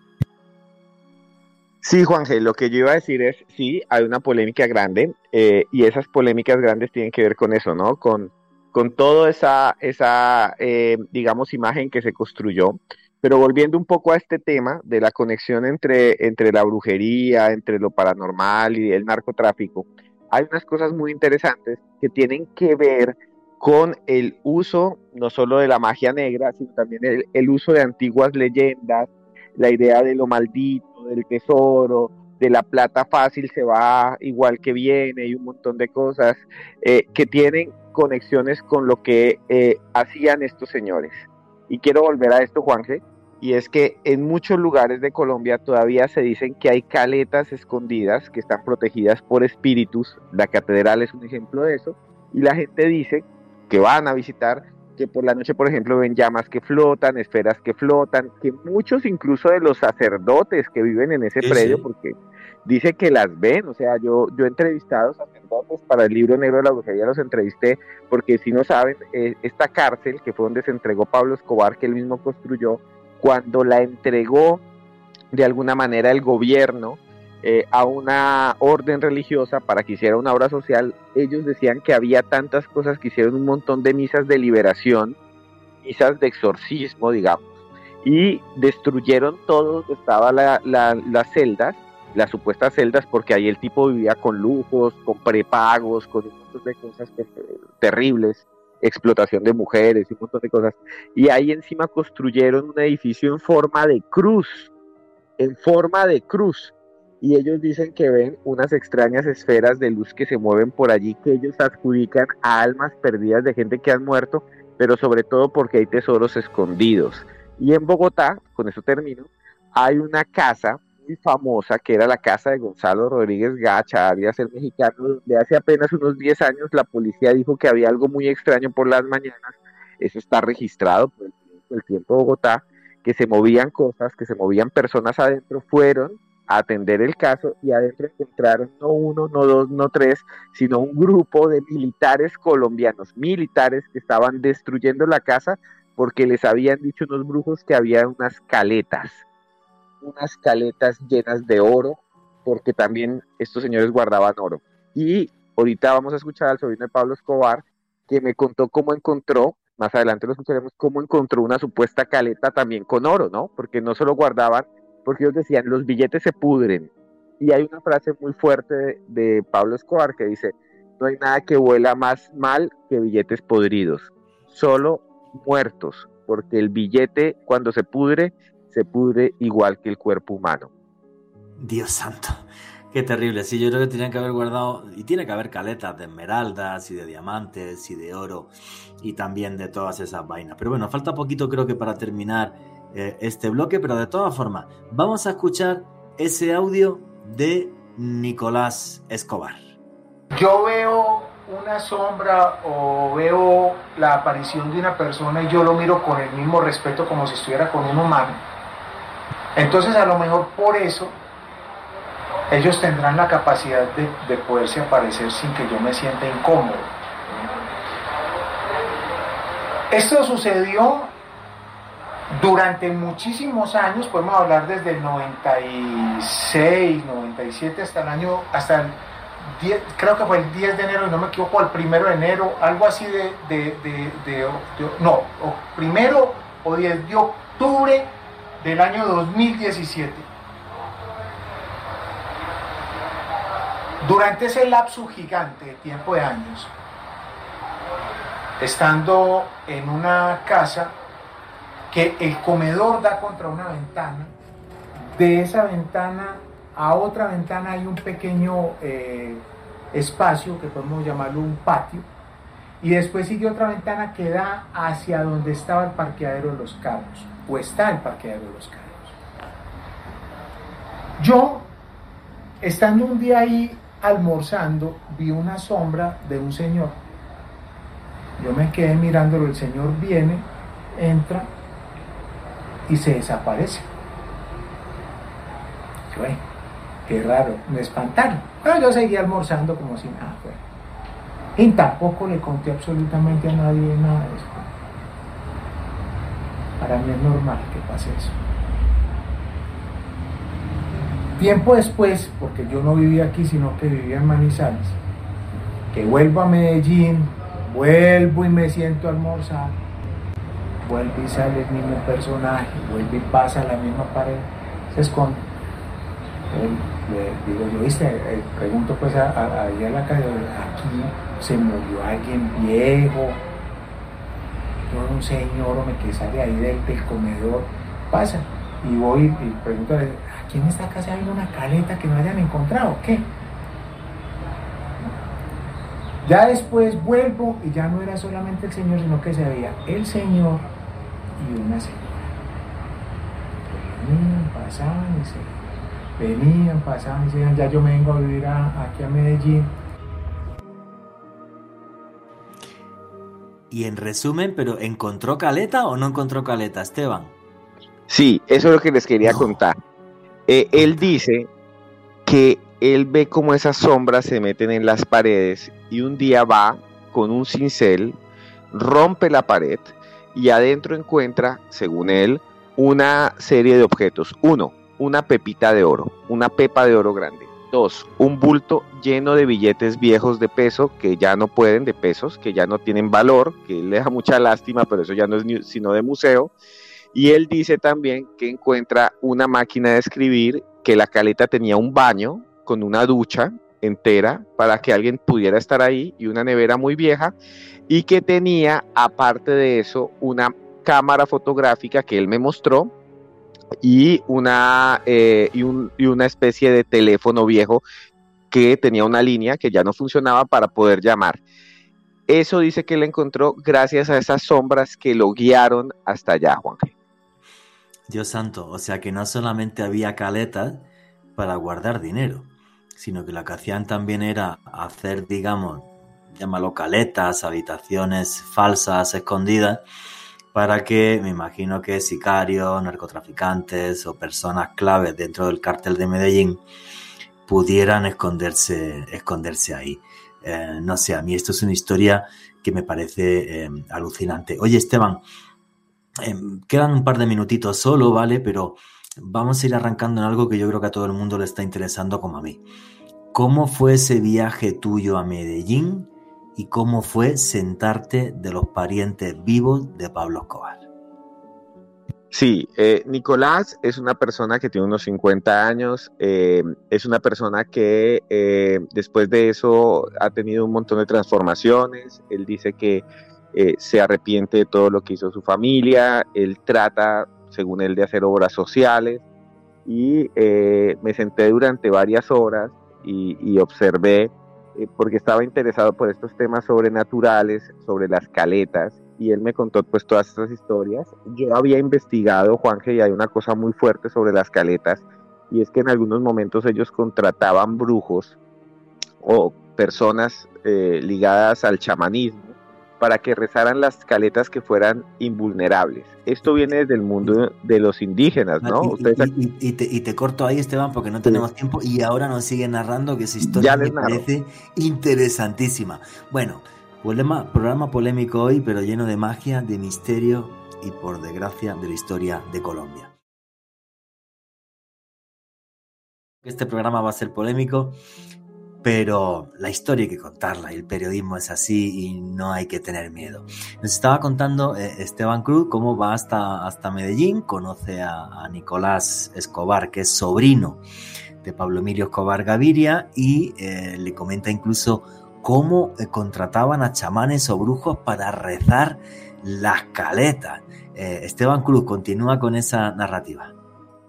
Sí, Juan G, lo que yo iba a decir es, sí, hay una polémica grande eh, y esas polémicas grandes tienen que ver con eso, ¿no? Con, con toda esa, esa digamos, imagen que se construyó. Pero volviendo un poco a este tema de la conexión entre, entre la brujería, entre lo paranormal y el narcotráfico, hay unas cosas muy interesantes que tienen que ver con el uso no solo de la magia negra, sino también el, uso de antiguas leyendas, la idea de lo maldito, del tesoro, de la plata fácil se va igual que viene y un montón de cosas eh, que tienen conexiones con lo que eh, hacían estos señores. Y quiero volver a esto, Juanje, y es que en muchos lugares de Colombia todavía se dicen que hay caletas escondidas que están protegidas por espíritus. La catedral es un ejemplo de eso. Y la gente dice que van a visitar que por la noche, por ejemplo, ven llamas que flotan, esferas que flotan, que muchos incluso de los sacerdotes que viven en ese predio, porque dice que las ven, o sea, yo, yo he entrevistado sacerdotes para el libro negro de la brujería, los entrevisté, porque si no saben, eh, esta cárcel, que fue donde se entregó Pablo Escobar, que él mismo construyó, cuando la entregó de alguna manera el gobierno eh, a una orden religiosa para que hiciera una obra social, ellos decían que había tantas cosas que hicieron un montón de misas de liberación, misas de exorcismo, digamos, y destruyeron todo donde estaban las celdas, las supuestas celdas, porque ahí el tipo vivía con lujos, con prepagos, con un montón de cosas pues, terribles explotación de mujeres y un montón de cosas. Y ahí encima construyeron un edificio en forma de cruz, en forma de cruz. Y ellos dicen que ven unas extrañas esferas de luz que se mueven por allí, que ellos adjudican a almas perdidas de gente que han muerto, pero sobre todo porque hay tesoros escondidos. Y en Bogotá, con eso termino, hay una casa famosa, que era la casa de Gonzalo Rodríguez Gacha, había ser mexicano, donde hace apenas unos 10 años la policía dijo que había algo muy extraño por las mañanas. Eso está registrado por el, tiempo de Bogotá, que se movían cosas, que se movían personas adentro, fueron a atender el caso y adentro encontraron no uno, no dos, no tres, sino un grupo de militares colombianos, militares que estaban destruyendo la casa porque les habían dicho unos brujos que había unas caletas unas caletas llenas de oro, porque también estos señores guardaban oro. Y ahorita vamos a escuchar al sobrino de Pablo Escobar, que me contó cómo encontró, más adelante lo escucharemos, cómo encontró una supuesta caleta también con oro, ¿no? Porque no solo guardaban, porque ellos decían, los billetes se pudren. Y hay una frase muy fuerte de, Pablo Escobar que dice, no hay nada que vuela más mal que billetes podridos, solo muertos, porque el billete cuando se pudre se pudre igual que el cuerpo humano. Dios santo, qué terrible. Sí, yo creo que tenían que haber guardado, y tiene que haber caletas de esmeraldas y de diamantes y de oro y también de todas esas vainas. Pero bueno, falta poquito creo que para terminar eh, este bloque, pero de todas formas, vamos a escuchar ese audio de Nicolás Escobar. Yo veo una sombra o veo la aparición de una persona y yo lo miro con el mismo respeto como si estuviera con un humano entonces a lo mejor por eso ellos tendrán la capacidad de, poderse aparecer sin que yo me sienta incómodo. Esto sucedió Durante muchísimos años, podemos hablar desde el 96, 97 hasta el año, hasta el 10, creo que fue el 10 de enero, y no me equivoco, el primero de enero, algo así de, de, de, de no, primero o 10 de octubre del año 2017. Durante ese lapso gigante de tiempo de años, estando en una casa que el comedor da contra una ventana, de esa ventana a otra ventana hay un pequeño eh, espacio que podemos llamarlo un patio, y después sigue otra ventana que da hacia donde estaba el parqueadero de los carros, o está el parqueadero de los carros. Yo, estando un día ahí almorzando, vi una sombra de un señor. Yo me quedé mirándolo, el señor viene, entra y se desaparece. Yo, qué raro, me espantaron. Pero yo seguí almorzando como si nada fuera. Y tampoco le conté absolutamente a nadie nada de eso. Para mí es normal que pase eso. Tiempo después, porque yo no vivía aquí, sino que vivía en Manizales, que vuelvo a Medellín, vuelvo y me siento a almorzar, vuelve y sale el mismo personaje, vuelve y pasa a la misma pared, se esconde. le digo, yo viste, eh, pregunto pues a, a, la calle, aquí se murió alguien viejo, yo un señor o me que sale ahí del, comedor, pasa, y voy y pregunto a aquí en esta casa hay una caleta que no hayan encontrado, ¿qué? Ya después vuelvo y ya no era solamente el Señor, sino que se veía el Señor y una señora. Venían, pasaban y se venían, pasaban y se ya yo me vengo a vivir aquí a Medellín. Y en resumen, pero ¿encontró caleta o no encontró caleta, Esteban? Sí, eso es lo que les quería contar. Eh, él dice que él ve como esas sombras se meten en las paredes y un día va con un cincel, rompe la pared y adentro encuentra, según él, una serie de objetos. Uno, una pepita de oro, una pepa de oro grande. Dos, un bulto lleno de billetes viejos de peso que ya no pueden, de pesos, que ya no tienen valor, que le da mucha lástima, pero eso ya no es sino de museo. Y él dice también que encuentra una máquina de escribir, que la caleta tenía un baño con una ducha entera para que alguien pudiera estar ahí y una nevera muy vieja y que tenía aparte de eso una cámara fotográfica que él me mostró y una, eh, y, una especie de teléfono viejo que tenía una línea que ya no funcionaba para poder llamar. Eso dice que él encontró gracias a esas sombras que lo guiaron hasta allá, Juan. Dios santo, o sea que no solamente había caletas para guardar dinero, sino que lo que hacían también era hacer, digamos, llámalo caletas, habitaciones falsas, escondidas, para que, me imagino que sicarios, narcotraficantes o personas claves dentro del cártel de Medellín pudieran esconderse, esconderse ahí. Eh, no sé, a mí esto es una historia que me parece eh, alucinante. Oye, Esteban, Em, quedan un par de minutitos solo, ¿vale? Pero vamos a ir arrancando en algo que yo creo que a todo el mundo le está interesando como a mí. ¿Cómo fue ese viaje tuyo a Medellín y cómo fue sentarte de los parientes vivos de Pablo Escobar? Sí, eh, Nicolás es una persona que tiene unos 50 años, eh, es una persona que eh, después de eso ha tenido un montón de transformaciones, él dice que se arrepiente de todo lo que hizo su familia, él trata, según él, de hacer obras sociales y me senté durante varias horas y, observé, eh, porque estaba interesado por estos temas sobrenaturales, sobre las caletas, y él me contó pues todas estas historias. Yo había investigado, Juanje, y hay una cosa muy fuerte sobre las caletas, y es que en algunos momentos ellos contrataban brujos o personas ligadas al chamanismo para que rezaran las caletas que fueran invulnerables. Esto viene desde el mundo de los indígenas, ¿no? Y, te, corto ahí, Esteban, porque no tenemos tiempo y ahora nos sigue narrando que esa historia me parece interesantísima. Bueno, programa, programa polémico hoy, pero lleno de magia, de misterio y por desgracia de la historia de Colombia. Este programa va a ser polémico, pero la historia hay que contarla y el periodismo es así y no hay que tener miedo. Nos estaba contando eh, Esteban Cruz cómo va hasta, hasta Medellín, conoce a, Nicolás Escobar, que es sobrino de Pablo Emilio Escobar Gaviria, y eh, le comenta incluso cómo eh, contrataban a chamanes o brujos para rezar las caletas. Esteban Cruz continúa con esa narrativa.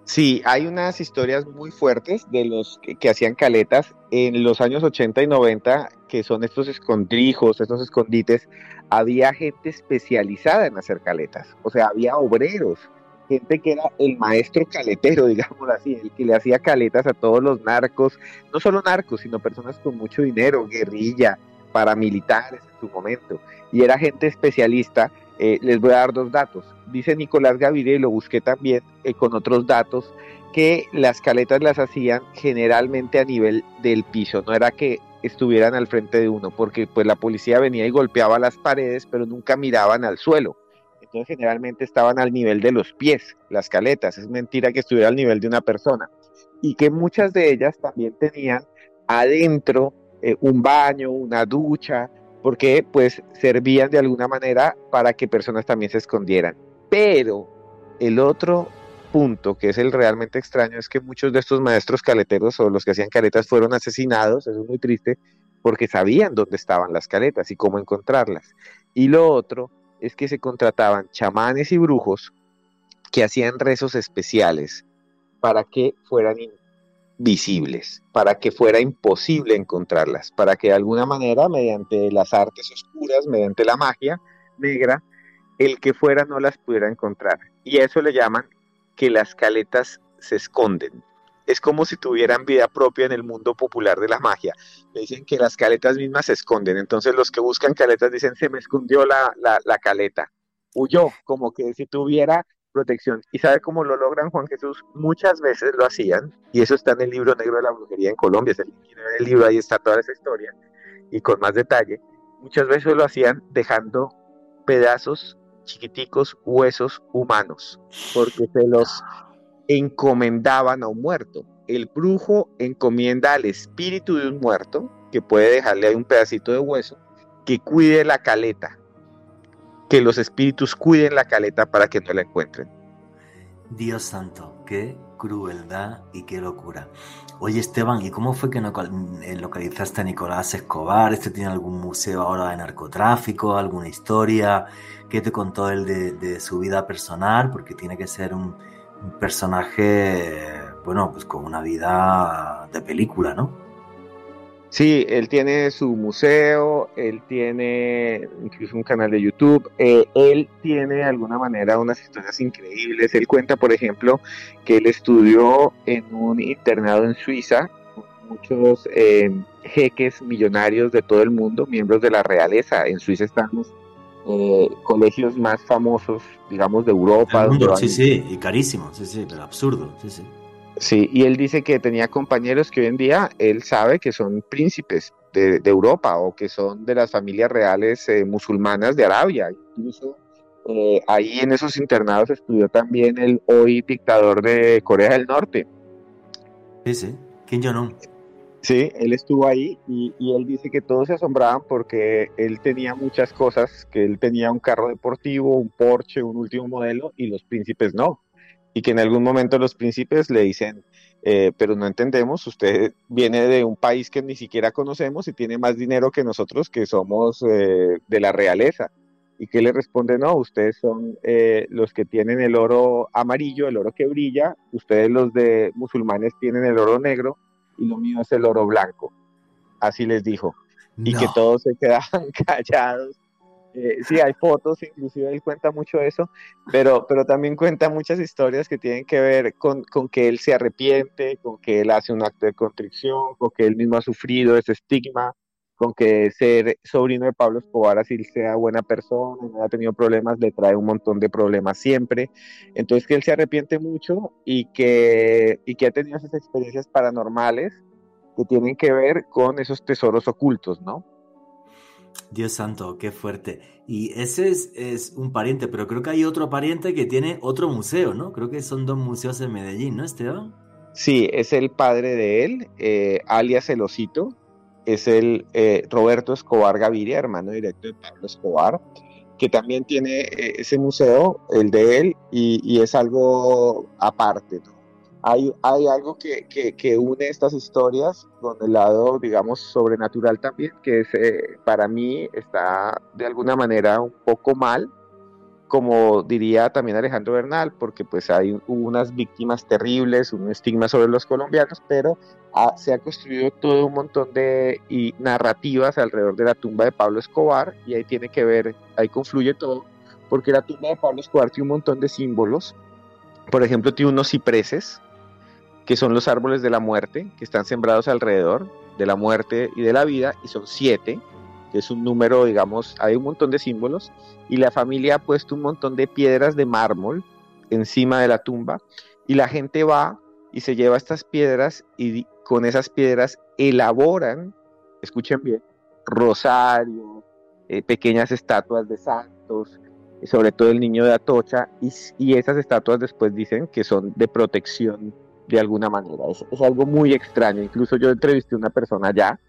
Sí, hay unas historias muy fuertes de los que, hacían caletas en los años 80 y 90, que son estos escondrijos, estos escondites. Había gente especializada en hacer caletas, o sea, había obreros, gente que era el maestro caletero, digamos así, el que le hacía caletas a todos los narcos, no solo narcos, sino personas con mucho dinero, guerrilla, paramilitares en su momento. Y era gente especialista eh, les voy a dar dos datos. Dice Nicolás Gaviria, y lo busqué también eh, con otros datos, que las caletas las hacían generalmente a nivel del piso, no era que estuvieran al frente de uno, porque pues la policía venía y golpeaba las paredes, pero nunca miraban al suelo. Entonces generalmente estaban al nivel de los pies, las caletas. Es mentira que estuviera al nivel de una persona. Y que muchas de ellas también tenían adentro eh, un baño, una ducha, porque pues servían de alguna manera para que personas también se escondieran. Pero el otro punto que es el realmente extraño es que muchos de estos maestros caleteros o los que hacían caletas fueron asesinados, eso es muy triste, porque sabían dónde estaban las caletas y cómo encontrarlas. Y lo otro es que se contrataban chamanes y brujos que hacían rezos especiales para que fueran visibles, para que fuera imposible encontrarlas, para que de alguna manera, mediante las artes oscuras, mediante la magia negra, el que fuera no las pudiera encontrar. Y eso le llaman que las caletas se esconden. Es como si tuvieran vida propia en el mundo popular de la magia. Le dicen que las caletas mismas se esconden. Entonces los que buscan caletas dicen, se me escondió la, la, la caleta. Huyó, como que si tuviera protección. ¿Y sabe cómo lo logran, Juan Jesús? Muchas veces lo hacían, y eso está en el libro negro de la brujería en Colombia, es el, libro, ahí está toda esa historia, y con más detalle. Muchas veces lo hacían dejando pedazos chiquiticos, huesos humanos, porque se los encomendaban a un muerto. El brujo encomienda al espíritu de un muerto, que puede dejarle ahí un pedacito de hueso, que cuide la caleta, que los espíritus cuiden la caleta para que no la encuentren. Dios santo, qué crueldad y qué locura. Oye Esteban, ¿y cómo fue que eh, localizaste a Nicolás Escobar? ¿Este tiene algún museo ahora de narcotráfico, alguna historia? ¿Qué te contó él de, su vida personal? Porque tiene que ser un, un personaje, bueno, pues con una vida de película, ¿no? Sí, él tiene su museo, él tiene incluso un canal de YouTube, eh, él tiene de alguna manera unas historias increíbles. Él cuenta, por ejemplo, que él estudió en un internado en Suiza con muchos eh, jeques millonarios de todo el mundo, miembros de la realeza. En Suiza están los eh, colegios más famosos, digamos, de Europa. sí, sí, y carísimos, sí, sí, pero absurdo, sí, sí. Sí, y él dice que tenía compañeros que hoy en día él sabe que son príncipes de, Europa o que son de las familias reales eh, musulmanas de Arabia. Incluso eh, ahí en esos internados estudió también el hoy dictador de Corea del Norte. Sí, sí, Kim Jong-un. Sí, él estuvo ahí y, y, él dice que todos se asombraban porque él tenía muchas cosas, que él tenía un carro deportivo, un Porsche, un último modelo y los príncipes no y que en algún momento los príncipes le dicen, eh, pero no entendemos, usted viene de un país que ni siquiera conocemos y tiene más dinero que nosotros que somos eh, de la realeza. Y que le responde, no, ustedes son eh, los que tienen el oro amarillo, el oro que brilla, ustedes los de musulmanes tienen el oro negro y lo mío es el oro blanco. Así les dijo. Y que todos se quedaban callados eh, sí, hay fotos, inclusive él cuenta mucho eso, pero, pero también cuenta muchas historias que tienen que ver con, con, que él se arrepiente, con que él hace un acto de contrición, con que él mismo ha sufrido ese estigma, con que ser sobrino de Pablo Escobar así sea buena persona, no ha tenido problemas, le trae un montón de problemas siempre. Entonces que él se arrepiente mucho y que, y que ha tenido esas experiencias paranormales que tienen que ver con esos tesoros ocultos, ¿no? Dios santo, qué fuerte. Y ese es, un pariente, pero creo que hay otro pariente que tiene otro museo, ¿no? Creo que son dos museos en Medellín, ¿no, Esteban? Sí, es el padre de él, eh, alias El Osito, es el eh, Roberto Escobar Gaviria, hermano directo de Pablo Escobar, que también tiene eh, ese museo, el de él, y, es algo aparte, ¿no? Hay, algo que, une estas historias con el lado, digamos, sobrenatural también, que eh, para mí está de alguna manera un poco mal, como diría también Alejandro Bernal, porque pues hay unas víctimas terribles, un estigma sobre los colombianos, pero se ha construido todo un montón de narrativas alrededor de la tumba de Pablo Escobar y ahí tiene que ver, ahí confluye todo, porque la tumba de Pablo Escobar tiene un montón de símbolos, por ejemplo, tiene unos cipreses, que son los árboles de la muerte, que están sembrados alrededor de la muerte y de la vida, y son siete, que es un número, digamos, hay un montón de símbolos, y la familia ha puesto un montón de piedras de mármol encima de la tumba, y la gente va y se lleva estas piedras y con esas piedras elaboran, escuchen bien, rosario, eh, pequeñas estatuas de santos, sobre todo el niño de Atocha, y, y esas estatuas después dicen que son de protección de alguna manera. Es, es, algo muy extraño. Incluso yo entrevisté a una persona allá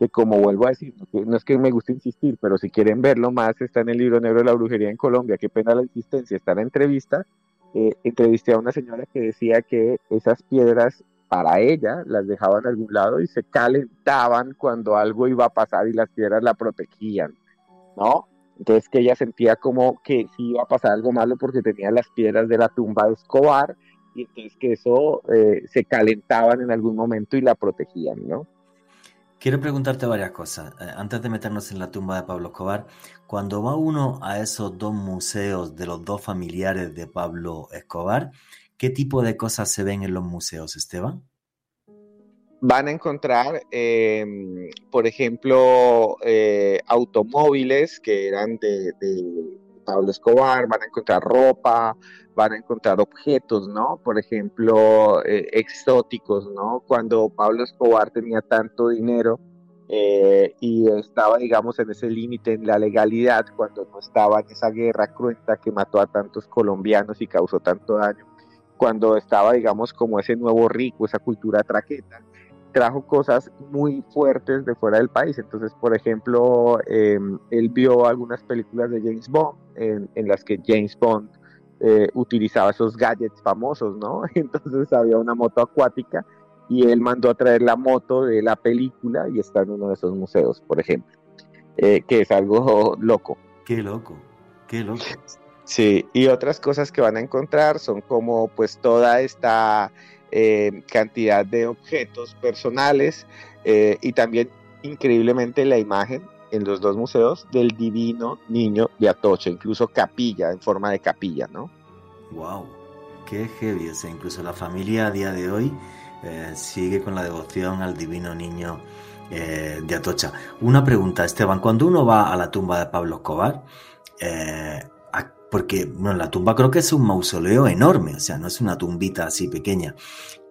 que como vuelvo a decir, no es que me guste insistir, pero si quieren verlo más, está en el libro negro de la brujería en Colombia, qué pena la insistencia, está la entrevista. Eh, entrevisté a una señora que decía que esas piedras para ella las dejaban a algún lado y se calentaban cuando algo iba a pasar y las piedras la protegían, ¿no? Entonces que ella sentía como que si iba a pasar algo malo porque tenía las piedras de la tumba de Escobar y entonces que eso eh, se calentaban en algún momento y la protegían, ¿no? Quiero preguntarte varias cosas. Eh, antes de meternos en la tumba de Pablo Escobar, cuando va uno a esos dos museos de los dos familiares de Pablo Escobar, ¿qué tipo de cosas se ven en los museos, Esteban? Van a encontrar, em, por ejemplo, eh, automóviles que eran de Pablo Escobar, van a encontrar ropa, van a encontrar objetos, ¿no? Por ejemplo, eh, exóticos, ¿no? Cuando Pablo Escobar tenía tanto dinero eh, y estaba, digamos, en ese límite en la legalidad, cuando no estaba en esa guerra cruenta que mató a tantos colombianos y causó tanto daño, cuando estaba, digamos, como ese nuevo rico, esa cultura traqueta, trajo cosas muy fuertes de fuera del país. Entonces, por ejemplo, em, él vio algunas películas de James Bond en, las que James Bond eh, utilizaba esos gadgets famosos, ¿no? Entonces había una moto acuática y él mandó a traer la moto de la película y está en uno de esos museos, por ejemplo, eh, que es algo loco. Qué loco, qué loco. Sí, y otras cosas que van a encontrar son como pues toda esta eh, cantidad de objetos personales eh, y también increíblemente la imagen en los dos museos del divino niño de Atocha, incluso capilla, en forma de capilla, ¿no? ¡Wow! ¡Qué heavy! O incluso la familia a día de hoy eh, sigue con la devoción al divino niño de Atocha. Una pregunta, Esteban, cuando uno va a la tumba de Pablo Escobar, porque la tumba creo que es un mausoleo enorme, o sea, no es una tumbita así pequeña.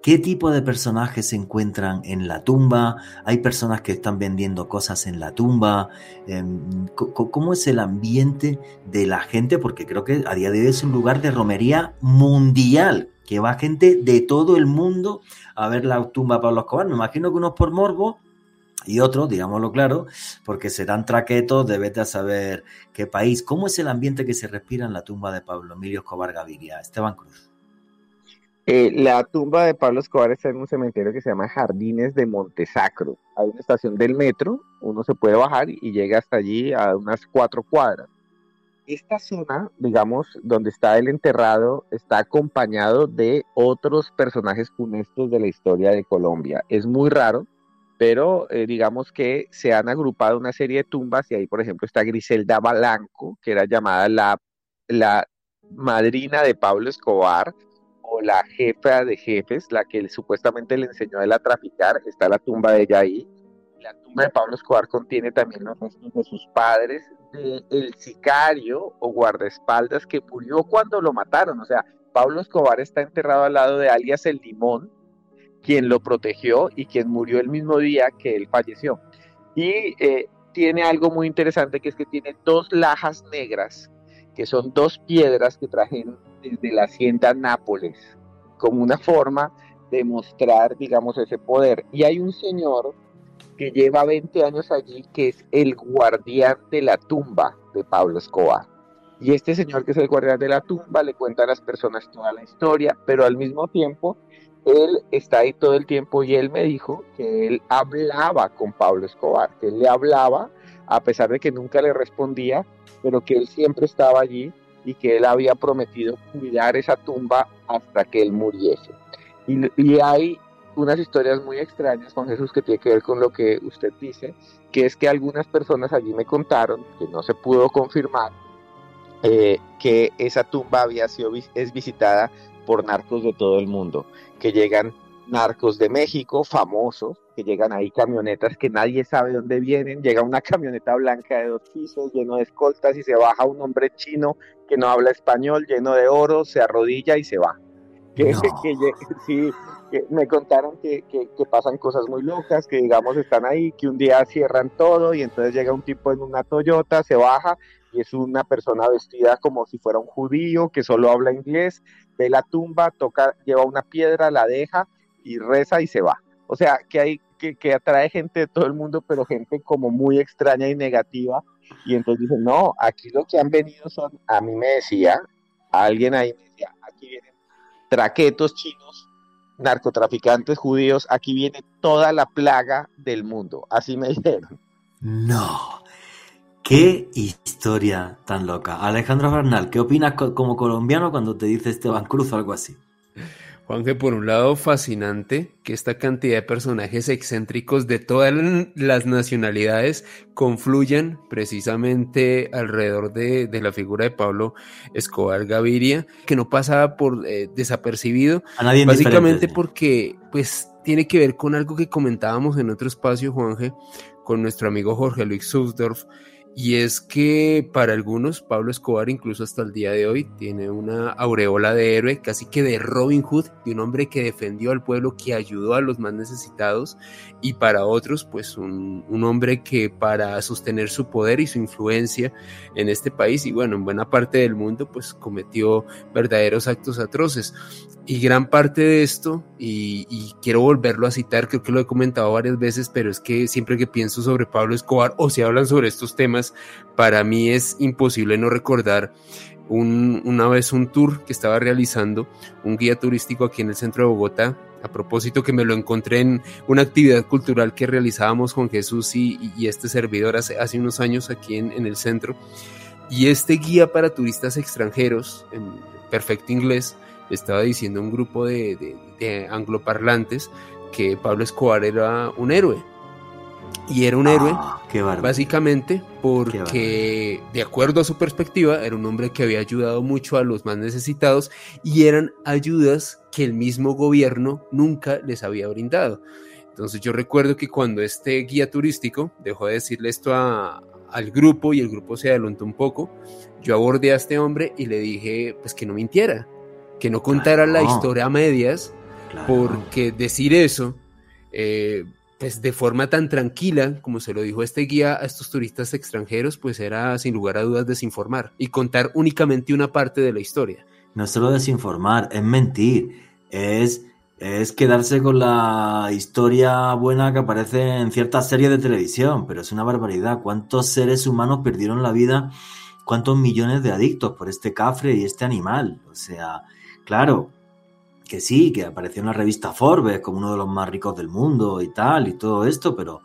¿Qué tipo de personajes se encuentran en la tumba? ¿Hay personas que están vendiendo cosas en la tumba? Em, ¿Cómo es el ambiente de la gente? Porque creo que a día de hoy es un lugar de romería mundial, que va gente de todo el mundo a ver la tumba de Pablo Escobar. Me imagino que unos por morbo, y otros, digámoslo claro, porque serán traquetos de saber qué país. ¿Cómo es el ambiente que se respira en la tumba de Pablo Emilio Escobar Gaviria? Esteban Cruz. Eh, la tumba de Pablo Escobar está en un cementerio que se llama Jardines de Montesacro. Hay una estación del metro, uno se puede bajar y llega hasta allí a unas cuatro cuadras. Esta zona, digamos, donde está el enterrado, está acompañado de otros personajes funestos de la historia de Colombia. Es muy raro, pero eh, digamos que se han agrupado una serie de tumbas y ahí, por ejemplo, está Griselda Balanco, que era llamada la, la madrina de Pablo Escobar o la jefa de jefes, la que supuestamente le enseñó a él a traficar, está la tumba de ella ahí. La tumba de Pablo Escobar contiene también los restos de sus padres, del el sicario o guardaespaldas que murió cuando lo mataron. O sea, Pablo Escobar está enterrado al lado de alias El Limón, quien lo protegió y quien murió el mismo día que él falleció. Y eh, tiene algo muy interesante que es que tiene dos lajas negras, que son dos piedras que trajeron desde la hacienda Nápoles, como una forma de mostrar, digamos, ese poder. Y hay un señor que lleva 20 años allí, que es el guardián de la tumba de Pablo Escobar. Y este señor que es el guardián de la tumba le cuenta a las personas toda la historia, pero al mismo tiempo él está ahí todo el tiempo y él me dijo que él hablaba con Pablo Escobar, que él le hablaba a pesar de que nunca le respondía, pero que él siempre estaba allí y que él había prometido cuidar esa tumba hasta que él muriese. Y, hay unas historias muy extrañas con Jesús que tiene que ver con lo que usted dice, que es que algunas personas allí me contaron, que no se pudo confirmar, eh, que esa tumba había sido es visitada por narcos de todo el mundo, que llegan narcos de México famosos, que llegan ahí camionetas que nadie sabe dónde vienen, llega una camioneta blanca de dos pisos lleno de escoltas y se baja un hombre chino que no habla español, lleno de oro, se arrodilla y se va. Que, sí, me contaron que, que, pasan cosas muy locas, que digamos están ahí, que un día cierran todo y entonces llega un tipo en una Toyota, se baja y es una persona vestida como si fuera un judío que solo habla inglés ve la tumba, toca, lleva una piedra, la deja y reza y se va. O sea, que hay que, que atrae gente de todo el mundo, pero gente como muy extraña y negativa. Y entonces dicen, no, aquí lo que han venido son, a mí me decía, alguien ahí me decía, aquí vienen traquetos chinos, narcotraficantes judíos, aquí viene toda la plaga del mundo. Así me dijeron. No. Qué historia tan loca. Alejandro Bernal, ¿qué opinas como colombiano cuando te dice Esteban Cruz o algo así? Juanje, por un lado, fascinante que esta cantidad de personajes excéntricos de todas las nacionalidades confluyan precisamente alrededor de, la figura de Pablo Escobar Gaviria, que no pasaba por eh, desapercibido, A nadie básicamente porque pues tiene que ver con algo que comentábamos en otro espacio, Juanje, con nuestro amigo Jorge Luis Susdorf, y es que para algunos Pablo Escobar incluso hasta el día de hoy tiene una aureola de héroe, casi que de Robin Hood, de un hombre que defendió al pueblo, que ayudó a los más necesitados y para otros pues un, un hombre que para sostener su poder y su influencia en este país y bueno en buena parte del mundo pues cometió verdaderos actos atroces. Y gran parte de esto, y, quiero volverlo a citar, creo que lo he comentado varias veces, pero es que siempre que pienso sobre Pablo Escobar o se hablan sobre estos temas, para mí es imposible no recordar una vez un tour que estaba realizando, un guía turístico aquí en el centro de Bogotá, a propósito que me lo encontré en una actividad cultural que realizábamos con Jesús y, este servidor hace, unos años aquí en, el centro. Y este guía para turistas extranjeros, en perfecto inglés, estaba diciendo un grupo de, angloparlantes que Pablo Escobar era un héroe. Y era un ah, héroe básicamente porque, de acuerdo a su perspectiva, era un hombre que había ayudado mucho a los más necesitados y eran ayudas que el mismo gobierno nunca les había brindado. Entonces yo recuerdo que cuando este guía turístico dejó de decirle esto al grupo y el grupo se adelantó un poco, yo abordé a este hombre y le dije pues que no mintiera, que no contara la historia a medias, porque decir eso, eh, pues de forma tan tranquila, como se lo dijo este guía a estos turistas extranjeros, pues era sin lugar a dudas desinformar y contar únicamente una parte de la historia. No es solo desinformar, es mentir, es, es quedarse con la historia buena que aparece en ciertas series de televisión, pero es una barbaridad. ¿Cuántos seres humanos perdieron la vida? ¿Cuántos millones de adictos por este cafre y este animal? O sea, Claro, que sí, que apareció en la revista Forbes como uno de los más ricos del mundo y tal, y todo esto, pero,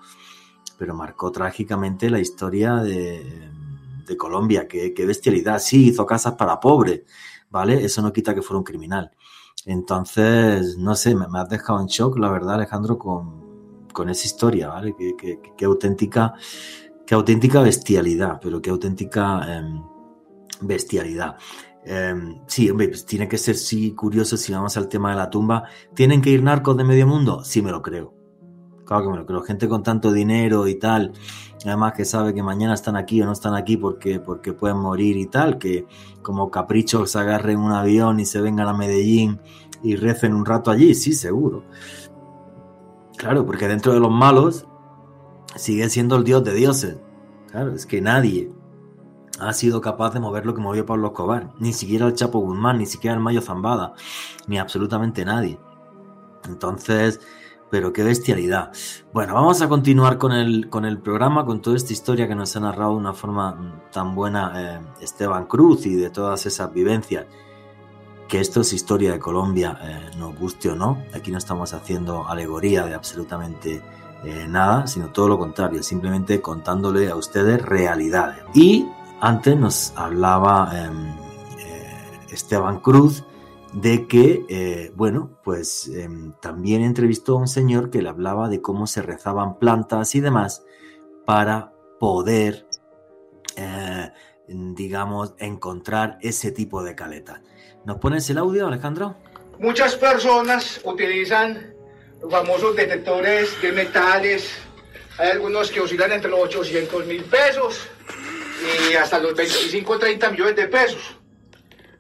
pero marcó trágicamente la historia de, Colombia. Qué, bestialidad. Sí, hizo casas para pobres, ¿vale? Eso no quita que fuera un criminal. Entonces, no sé, me, has dejado en shock, la verdad, Alejandro, con, esa historia, ¿vale? Qué, auténtica, qué auténtica bestialidad, pero qué auténtica em, bestialidad. Em, sí, hombre, pues tiene que ser sí curioso si vamos al tema de la tumba. ¿Tienen que ir narcos de medio mundo? Sí, me lo creo. Claro que me lo creo. Gente con tanto dinero y tal, además que sabe que mañana están aquí o no están aquí porque, porque pueden morir y tal, que como caprichos se agarren un avión y se vengan a Medellín y recen un rato allí, sí, seguro. Claro, porque dentro de los malos sigue siendo el dios de dioses, Claro, es que nadie ha sido capaz de mover lo que movió Pablo Escobar. Ni siquiera el Chapo Guzmán, ni siquiera el Mayo Zambada, ni absolutamente nadie. Entonces, pero qué bestialidad. Bueno, vamos a continuar con el, con el programa, con toda esta historia que nos ha narrado de una forma tan buena eh, Esteban Cruz y de todas esas vivencias. Que esto es historia de Colombia, eh, nos guste o no. Aquí no estamos haciendo alegoría de absolutamente eh, nada, sino todo lo contrario, simplemente contándole a ustedes realidades. Y antes nos hablaba em, Esteban Cruz de que, eh, bueno, pues em, también entrevistó a un señor que le hablaba de cómo se rezaban plantas y demás para poder, eh, digamos, encontrar ese tipo de caletas. ¿Nos pones el audio, Alejandro? Muchas personas utilizan los famosos detectores de metales. Hay algunos que oscilan entre los 800 mil pesos y hasta los 25 30 millones de pesos.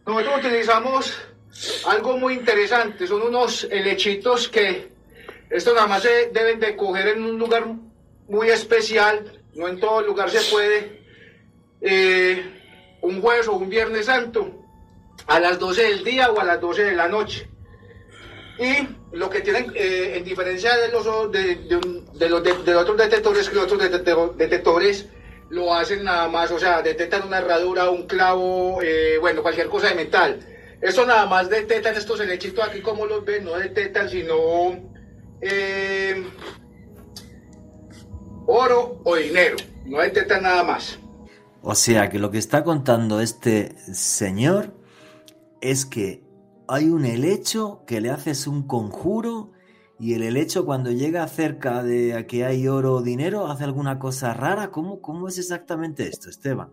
Nosotros utilizamos algo muy interesante, son unos helechitos que estos nada más se deben de coger en un lugar muy especial, no en todo lugar se puede, eh, un jueves o un viernes santo, a las 12 del día o a las 12 de la noche. Y lo que tienen, eh, en diferencia de los, de, de, los, otros detectores, que otros detectores lo hacen nada más, o sea, detectan una herradura, un clavo, eh, bueno, cualquier cosa de metal. Eso nada más detectan estos helechitos aquí como los ven, no detectan sino eh, oro o dinero, no detectan nada más. O sea que lo que está contando este señor es que hay un helecho que le haces un conjuro y el helecho cuando llega cerca de que hay oro o dinero hace alguna cosa rara. ¿Cómo, cómo es exactamente esto, Esteban?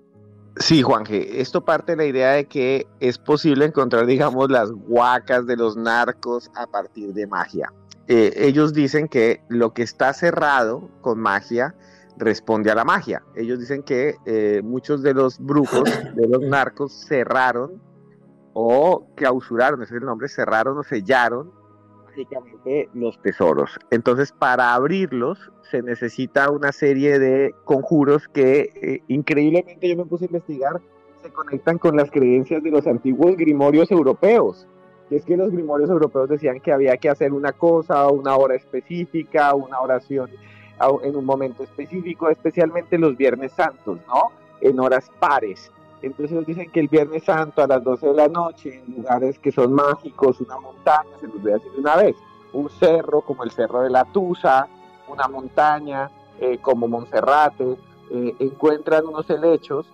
Sí, Juanje, esto parte de la idea de que es posible encontrar, digamos, las huacas de los narcos a partir de magia. Eh, ellos dicen que lo que está cerrado con magia responde a la magia. Ellos dicen que eh, muchos de los brujos, de los narcos, cerraron o clausuraron, ese es el nombre, cerraron o sellaron mágicamente los tesoros. Entonces, para abrirlos se necesita una serie de conjuros que eh, increíblemente yo me puse a investigar, se conectan con las creencias de los antiguos grimorios europeos. Que es que los grimorios europeos decían que había que hacer una cosa, una hora específica, una oración en un momento específico, especialmente los viernes santos, ¿no? En horas pares. Entonces nos dicen que el Viernes Santo a las 12 de la noche, en lugares que son mágicos, una montaña, se los voy a decir una vez, un cerro como el Cerro de la Tusa, una montaña eh, como Monserrate, eh, encuentran unos helechos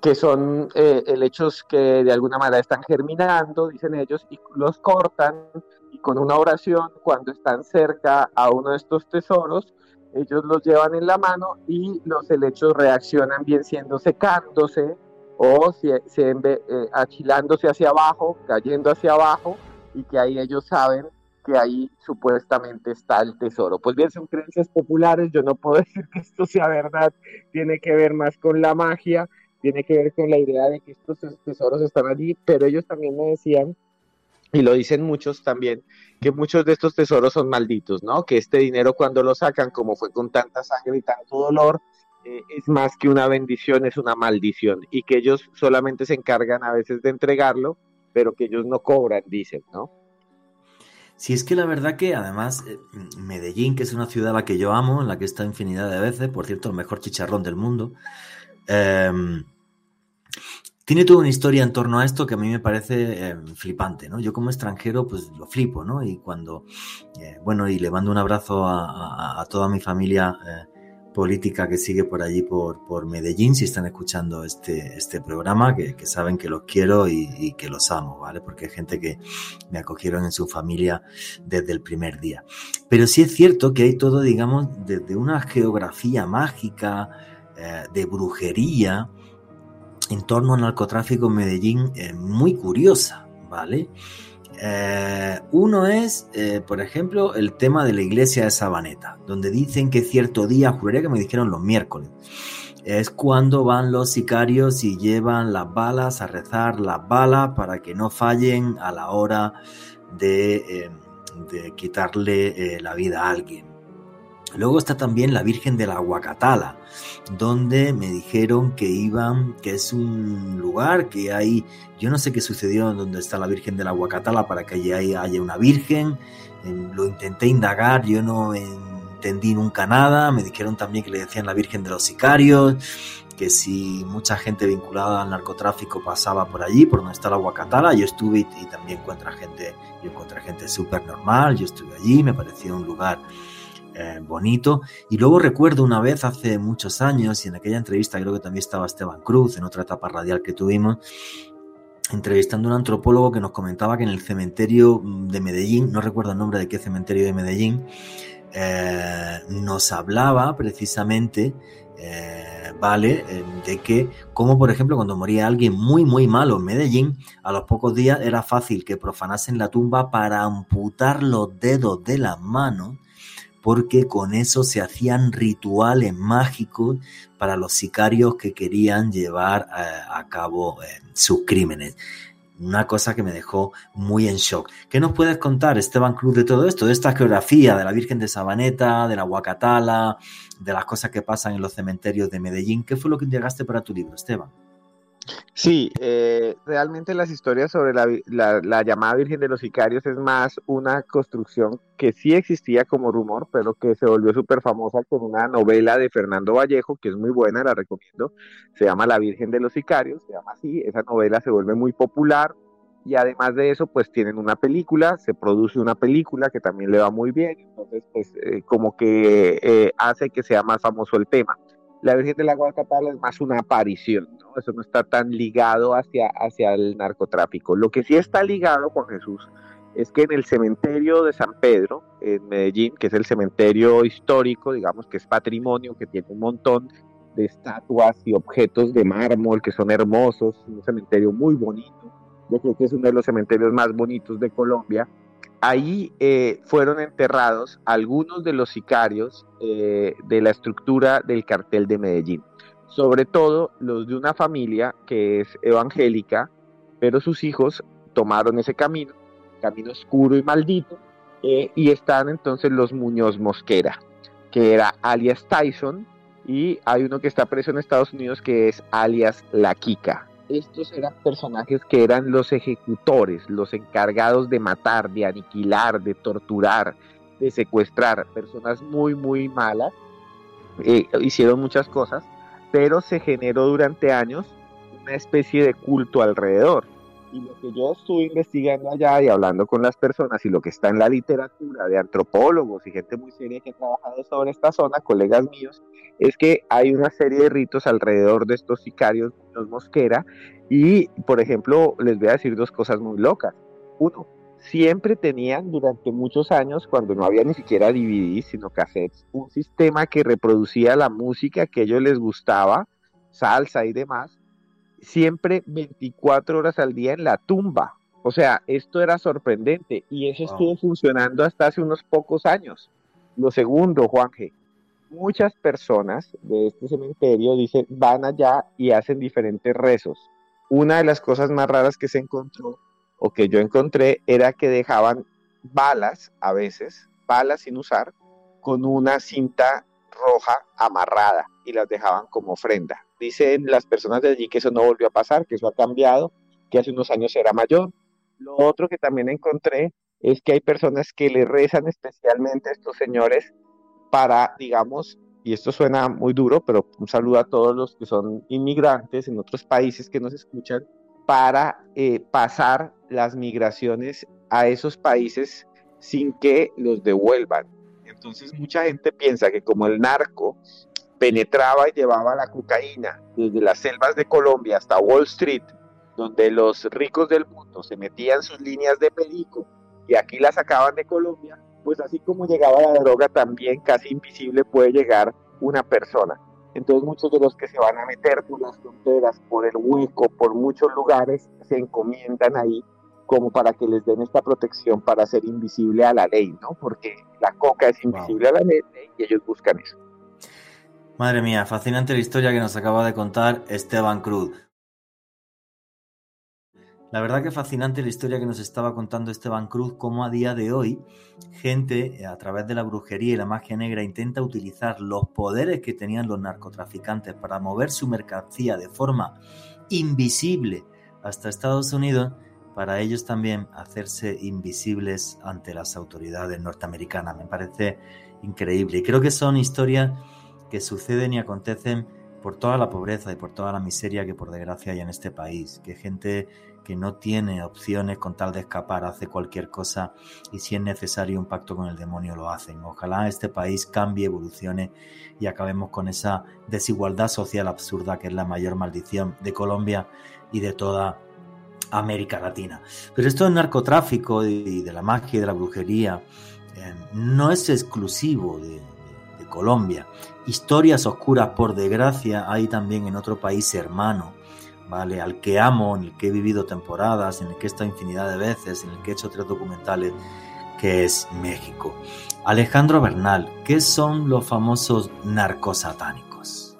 que son eh, helechos que de alguna manera están germinando, dicen ellos, y los cortan y con una oración, cuando están cerca a uno de estos tesoros, ellos los llevan en la mano y los helechos reaccionan bien siendo secándose o se, se achilándose hacia abajo, cayendo hacia abajo, y que ahí ellos saben que ahí supuestamente está el tesoro. Pues bien, son creencias populares, yo no puedo decir que esto sea verdad, tiene que ver más con la magia, tiene que ver con la idea de que estos tesoros están allí, pero ellos también me decían, y lo dicen muchos también, que muchos de estos tesoros son malditos, ¿no? Que este dinero cuando lo sacan, como fue con tanta sangre y tanto dolor, eh, es más que una bendición, es una maldición, y que ellos solamente se encargan a veces de entregarlo, pero que ellos no cobran, dicen, ¿no? Si es que la verdad que además eh, Medellín, que es una ciudad a la que yo amo, en la que he estado infinidad de veces, por cierto, el mejor chicharrón del mundo, em, tiene toda una historia en torno a esto que a mí me parece em, flipante, ¿no? Yo como extranjero pues lo flipo, ¿no? Y cuando, eh, bueno, y le mando un abrazo a, toda mi familia política que sigue por allí, por, por Medellín, si están escuchando este, este programa, que, saben que los quiero y, que los amo, ¿vale? Porque hay gente que me acogieron en su familia desde el primer día. Pero sí es cierto que hay todo, digamos, desde una geografía mágica, eh, de brujería, en torno al narcotráfico en Medellín, eh, muy curiosa, ¿vale? Eh, uno es, eh, por ejemplo, el tema de la iglesia de Sabaneta, donde dicen que cierto día, juraría que me dijeron los miércoles, es cuando van los sicarios y llevan las balas a rezar las balas para que no fallen a la hora de, eh, quitarle la vida a alguien. Luego está también la Virgen de la Huacatala, donde me dijeron que iban, que es un lugar que hay, yo no sé qué sucedió donde está la Virgen de la Huacatala para que allí haya una Virgen. Em, lo intenté indagar, yo no entendí nunca nada. Me dijeron también que le decían la Virgen de los Sicarios, que si mucha gente vinculada al narcotráfico pasaba por allí, por donde está la Huacatala, yo estuve y, también encuentra gente, yo encontré gente súper normal, yo estuve allí, me pareció un lugar eh, bonito. Y luego recuerdo una vez hace muchos años, y en aquella entrevista creo que también estaba Esteban Cruz, en otra etapa radial que tuvimos, entrevistando a un antropólogo que nos comentaba que en el cementerio de Medellín, no recuerdo el nombre de qué cementerio de Medellín, eh, nos hablaba precisamente, eh, ¿vale? de que, como por ejemplo cuando moría alguien muy, muy malo en Medellín, a los pocos días era fácil que profanasen la tumba para amputar los dedos de las manos porque con eso se hacían rituales mágicos para los sicarios que querían llevar a, cabo eh, sus crímenes. Una cosa que me dejó muy en shock. ¿Qué nos puedes contar, Esteban Cruz, de todo esto? De esta geografía de la Virgen de Sabaneta, de la Huacatala, de las cosas que pasan en los cementerios de Medellín. ¿Qué fue lo que llegaste para tu libro, Esteban? Sí, eh, realmente las historias sobre la, llamada Virgen de los Sicarios es más una construcción que sí existía como rumor, pero que se volvió súper famosa con una novela de Fernando Vallejo, que es muy buena, la recomiendo. Se llama La Virgen de los Sicarios, se llama así. Esa novela se vuelve muy popular y además de eso, pues tienen una película, se produce una película que también le va muy bien, entonces, pues eh, como que eh, hace que sea más famoso el tema la Virgen del Agua de es más una aparición, ¿no? Eso no está tan ligado hacia, hacia el narcotráfico. Lo que sí está ligado, Juan Jesús, es que en el cementerio de San Pedro, en Medellín, que es el cementerio histórico, digamos que es patrimonio, que tiene un montón de estatuas y objetos de mármol que son hermosos, un cementerio muy bonito. Yo creo que es uno de los cementerios más bonitos de Colombia ahí eh, fueron enterrados algunos de los sicarios eh, de la estructura del cartel de Medellín, sobre todo los de una familia que es evangélica, pero sus hijos tomaron ese camino, camino oscuro y maldito, eh, y están entonces los Muñoz Mosquera, que era alias Tyson, y hay uno que está preso en Estados Unidos que es alias La Kika estos eran personajes que eran los ejecutores, los encargados de matar, de aniquilar, de torturar, de secuestrar, personas muy, muy malas. Eh, hicieron muchas cosas, pero se generó durante años una especie de culto alrededor. Y lo que yo estuve investigando allá y hablando con las personas y lo que está en la literatura de antropólogos y gente muy seria que ha trabajado sobre esta zona, colegas míos, es que hay una serie de ritos alrededor de estos sicarios, los Mosquera, y por ejemplo, les voy a decir dos cosas muy locas. Uno, siempre tenían durante muchos años, cuando no había ni siquiera DVD, sino cassettes, un sistema que reproducía la música que a ellos les gustaba, salsa y demás, siempre 24 horas al día en la tumba. O sea, esto era sorprendente y eso estuvo funcionando hasta hace unos pocos años. Lo segundo, Juanje, muchas personas de este cementerio dicen, van allá y hacen diferentes rezos. Una de las cosas más raras que se encontró o que yo encontré era que dejaban balas, a veces, balas sin usar, con una cinta roja amarrada y las dejaban como ofrenda. Dicen las personas de allí que eso no volvió a pasar, que eso ha cambiado, que hace unos años era mayor. Lo otro que también encontré es que hay personas que le rezan especialmente a estos señores para, digamos, y esto suena muy duro, pero un saludo a todos los que son inmigrantes en otros países que nos escuchan, para eh, pasar las migraciones a esos países sin que los devuelvan. Entonces mucha gente piensa que como el narco penetraba y llevaba la cocaína desde las selvas de Colombia hasta Wall Street, donde los ricos del mundo se metían sus líneas de perico y aquí las sacaban de Colombia, pues así como llegaba la droga, también casi invisible puede llegar una persona. Entonces muchos de los que se van a meter por las fronteras, por el hueco, por muchos lugares, se encomiendan ahí como para que les den esta protección para ser invisible a la ley, ¿no? Porque la coca es invisible a la ley y ellos buscan eso. Madre mía, fascinante la historia que nos acaba de contar Esteban Cruz. La verdad que fascinante la historia que nos estaba contando Esteban Cruz, cómo a día de hoy gente a través de la brujería y la magia negra intenta utilizar los poderes que tenían los narcotraficantes para mover su mercancía de forma invisible hasta Estados Unidos, para ellos también hacerse invisibles ante las autoridades norteamericanas. Me parece increíble y creo que son historias que suceden y acontecen por toda la pobreza y por toda la miseria que por desgracia hay en este país, que gente que no tiene opciones con tal de escapar hace cualquier cosa y si es necesario un pacto con el demonio lo hacen. Ojalá este país cambie, evolucione y acabemos con esa desigualdad social absurda que es la mayor maldición de Colombia y de toda América Latina. Pero esto del narcotráfico y de la magia y de la brujería eh, no es exclusivo de, Colombia. Historias oscuras, por desgracia, hay también en otro país hermano, ¿vale? Al que amo, en el que he vivido temporadas, en el que he estado infinidad de veces, en el que he hecho tres documentales, que es México. Alejandro Bernal, ¿qué son los famosos narcosatánicos?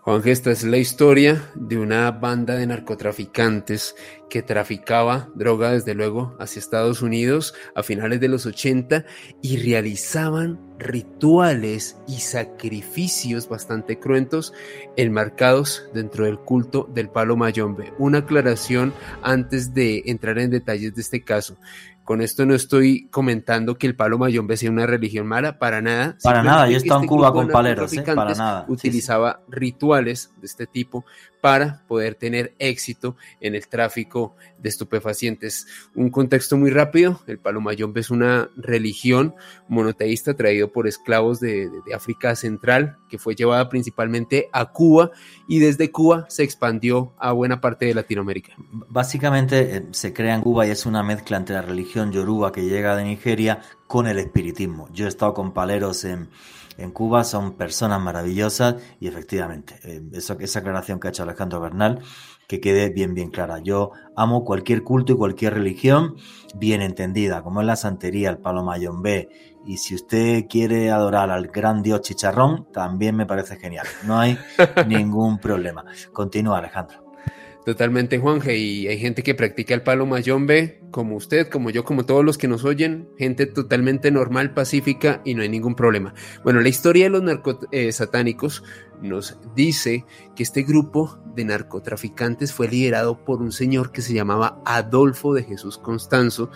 Juan, esta es la historia de una banda de narcotraficantes que traficaba droga desde luego hacia Estados Unidos a finales de los 80 y realizaban rituales y sacrificios bastante cruentos enmarcados dentro del culto del palo mayombe. Una aclaración antes de entrar en detalles de este caso. Con esto no estoy comentando que el palo mayombe sea una religión mala, para nada. Para nada, yo he estado en este Cuba con paleros, ¿eh? para nada. Utilizaba rituales de este tipo para poder tener éxito en el tráfico de estupefacientes. Un contexto muy rápido, el palo mayombe es una religión monoteísta traído por esclavos de, de África Central, que fue llevada principalmente a Cuba y desde Cuba se expandió a buena parte de Latinoamérica. Básicamente eh, se crea en Cuba y es una mezcla entre la religión yoruba que llega de Nigeria con el espiritismo. Yo he estado con paleros en, en Cuba, son personas maravillosas y efectivamente, eh, eso, esa aclaración que ha hecho Alejandro Bernal, que quede bien, bien clara. Yo amo cualquier culto y cualquier religión bien entendida, como es la santería, el palo mayombe y si usted quiere adorar al gran dios chicharrón, también me parece genial. No hay ningún problema. Continúa, Alejandro. Totalmente, Juanje. Y hay gente que practica el palo mayombe, como usted, como yo, como todos los que nos oyen. Gente totalmente normal, pacífica y no hay ningún problema. Bueno, la historia de los narcosatánicos eh, nos dice que este grupo de narcotraficantes fue liderado por un señor que se llamaba Adolfo de Jesús Constanzo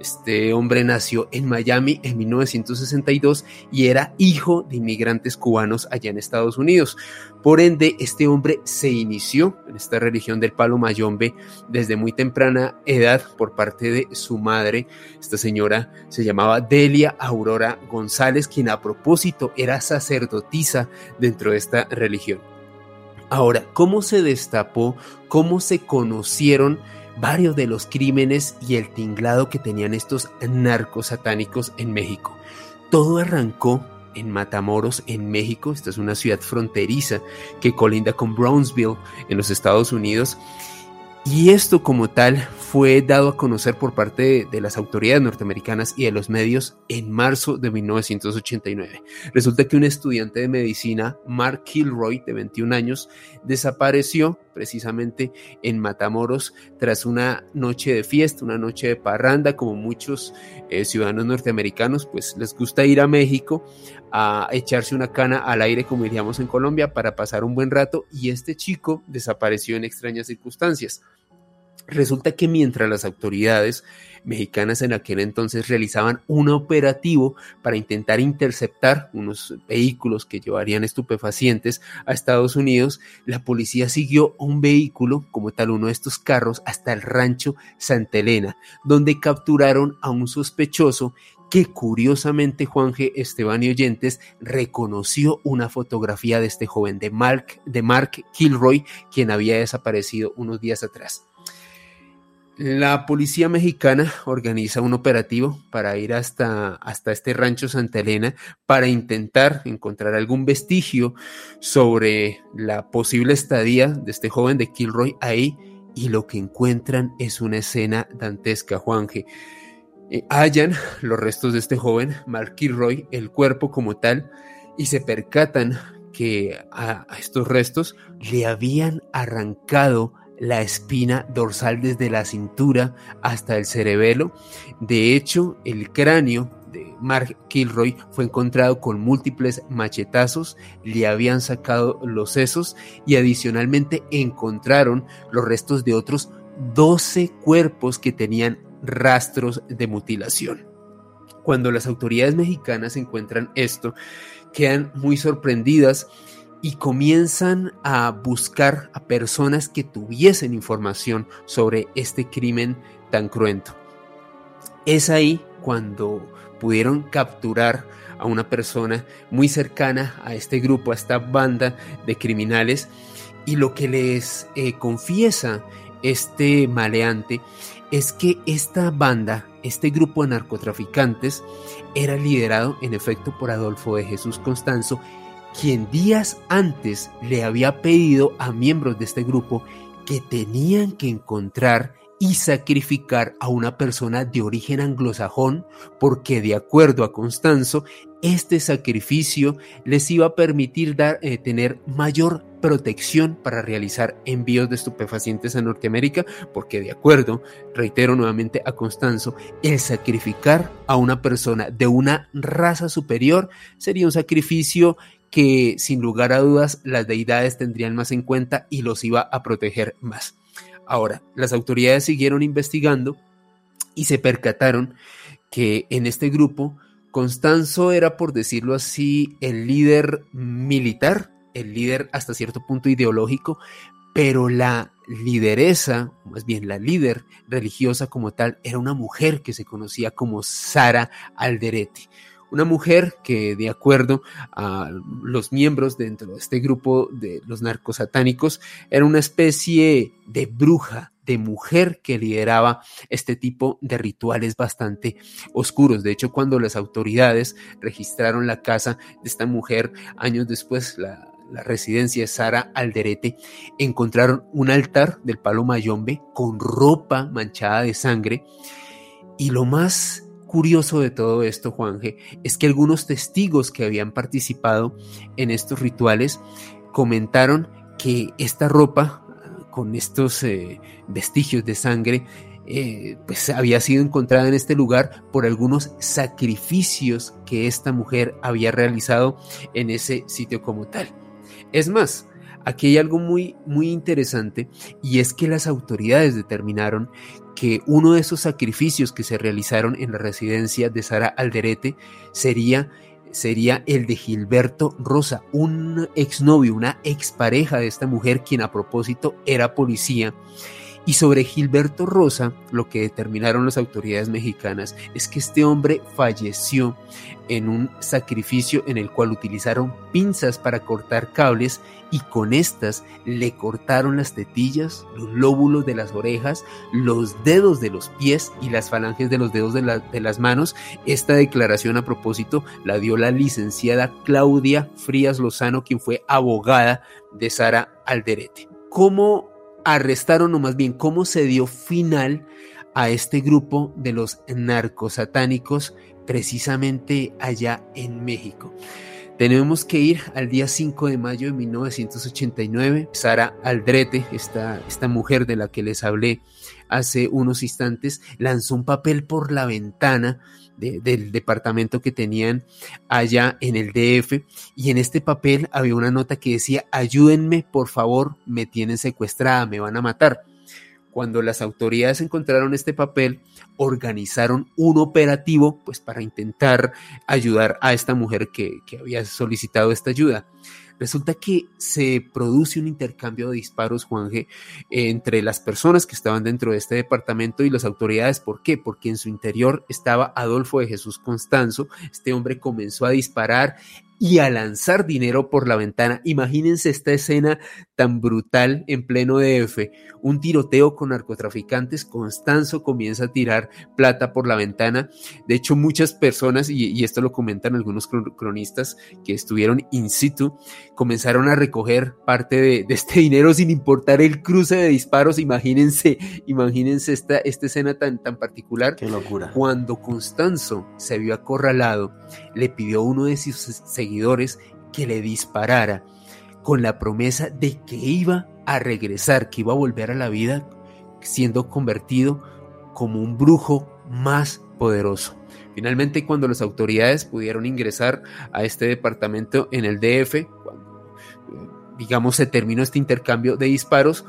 este hombre nació en Miami en 1962 y era hijo de inmigrantes cubanos allá en Estados Unidos. Por ende, este hombre se inició en esta religión del palo mayombe desde muy temprana edad por parte de su madre. Esta señora se llamaba Delia Aurora González, quien a propósito era sacerdotisa dentro de esta religión. Ahora, ¿cómo se destapó? ¿Cómo se conocieron? varios de los crímenes y el tinglado que tenían estos narcos satánicos en México. Todo arrancó en Matamoros, en México. Esta es una ciudad fronteriza que colinda con Brownsville en los Estados Unidos. Y esto como tal fue dado a conocer por parte de, las autoridades norteamericanas y de los medios en marzo de 1989. Resulta que un estudiante de medicina, Mark Kilroy, de 21 años, desapareció precisamente en Matamoros tras una noche de fiesta, una noche de parranda, como muchos eh, ciudadanos norteamericanos, pues les gusta ir a México a echarse una cana al aire, como diríamos en Colombia, para pasar un buen rato, y este chico desapareció en extrañas circunstancias. Resulta que mientras las autoridades mexicanas en aquel entonces realizaban un operativo para intentar interceptar unos vehículos que llevarían estupefacientes a Estados Unidos, la policía siguió un vehículo, como tal uno de estos carros, hasta el rancho Santa Elena, donde capturaron a un sospechoso que curiosamente Juan G. Esteban y Oyentes reconoció una fotografía de este joven de Mark, de Mark Kilroy, quien había desaparecido unos días atrás. La policía mexicana organiza un operativo para ir hasta, hasta este rancho Santa Elena para intentar encontrar algún vestigio sobre la posible estadía de este joven de Kilroy ahí y lo que encuentran es una escena dantesca, Juanje. Eh, hallan los restos de este joven, Mark Kilroy, el cuerpo como tal, y se percatan que a estos restos le habían arrancado la espina dorsal desde la cintura hasta el cerebelo. De hecho, el cráneo de Mark Kilroy fue encontrado con múltiples machetazos, le habían sacado los sesos y adicionalmente encontraron los restos de otros 12 cuerpos que tenían rastros de mutilación. Cuando las autoridades mexicanas encuentran esto, quedan muy sorprendidas y comienzan a buscar a personas que tuviesen información sobre este crimen tan cruento. Es ahí cuando pudieron capturar a una persona muy cercana a este grupo, a esta banda de criminales, y lo que les eh, confiesa este maleante es que esta banda, este grupo de narcotraficantes, era liderado en efecto por Adolfo de Jesús Constanzo, quien días antes le había pedido a miembros de este grupo que tenían que encontrar y sacrificar a una persona de origen anglosajón porque de acuerdo a Constanzo, este sacrificio les iba a permitir dar, eh, tener mayor protección para realizar envíos de estupefacientes a Norteamérica, porque de acuerdo, reitero nuevamente a Constanzo, el sacrificar a una persona de una raza superior sería un sacrificio que sin lugar a dudas las deidades tendrían más en cuenta y los iba a proteger más. Ahora, las autoridades siguieron investigando y se percataron que en este grupo Constanzo era, por decirlo así, el líder militar, el líder hasta cierto punto ideológico, pero la lideresa, más bien la líder religiosa como tal, era una mujer que se conocía como Sara Alderete. Una mujer que, de acuerdo a los miembros dentro de este grupo de los narcosatánicos, era una especie de bruja, de mujer que lideraba este tipo de rituales bastante oscuros. De hecho, cuando las autoridades registraron la casa de esta mujer años después, la, residencia de Sara Alderete, encontraron un altar del palo mayombe con ropa manchada de sangre. Y lo más curioso de todo esto, Juanje, es que algunos testigos que habían participado en estos rituales comentaron que esta ropa con estos eh, vestigios de sangre eh, pues había sido encontrada en este lugar por algunos sacrificios que esta mujer había realizado en ese sitio como tal. Es más, aquí hay algo muy, muy interesante y es que las autoridades determinaron que uno de esos sacrificios que se realizaron en la residencia de Sara Alderete sería sería el de Gilberto Rosa, un exnovio, una expareja de esta mujer, quien a propósito era policía y sobre Gilberto Rosa, lo que determinaron las autoridades mexicanas es que este hombre falleció en un sacrificio en el cual utilizaron pinzas para cortar cables y con estas le cortaron las tetillas, los lóbulos de las orejas, los dedos de los pies y las falanges de los dedos de, de las manos. Esta declaración a propósito la dio la licenciada Claudia Frías Lozano, quien fue abogada de Sara Alderete. ¿Cómo arrestaron o más bien cómo se dio final a este grupo de los narcosatánicos precisamente allá en México. Tenemos que ir al día 5 de mayo de 1989. Sara Aldrete, esta, esta mujer de la que les hablé hace unos instantes, lanzó un papel por la ventana del departamento que tenían allá en el DF y en este papel había una nota que decía ayúdenme por favor me tienen secuestrada me van a matar cuando las autoridades encontraron este papel organizaron un operativo pues para intentar ayudar a esta mujer que, que había solicitado esta ayuda Resulta que se produce un intercambio de disparos, Juan G, entre las personas que estaban dentro de este departamento y las autoridades. ¿Por qué? Porque en su interior estaba Adolfo de Jesús Constanzo. Este hombre comenzó a disparar y a lanzar dinero por la ventana. Imagínense esta escena tan brutal en pleno DF. Un tiroteo con narcotraficantes. Constanzo comienza a tirar plata por la ventana. De hecho, muchas personas, y, esto lo comentan algunos cronistas que estuvieron in situ, comenzaron a recoger parte de, este dinero sin importar el cruce de disparos. Imagínense, imagínense esta, esta escena tan, tan particular. Qué locura. Cuando Constanzo se vio acorralado, le pidió a uno de sus seguidores que le disparara. con la promesa de que iba a regresar, que iba a volver a la vida siendo convertido como un brujo más poderoso. Finalmente, cuando las autoridades pudieron ingresar a este departamento en el DF, cuando, eh, digamos, se terminó este intercambio de disparos,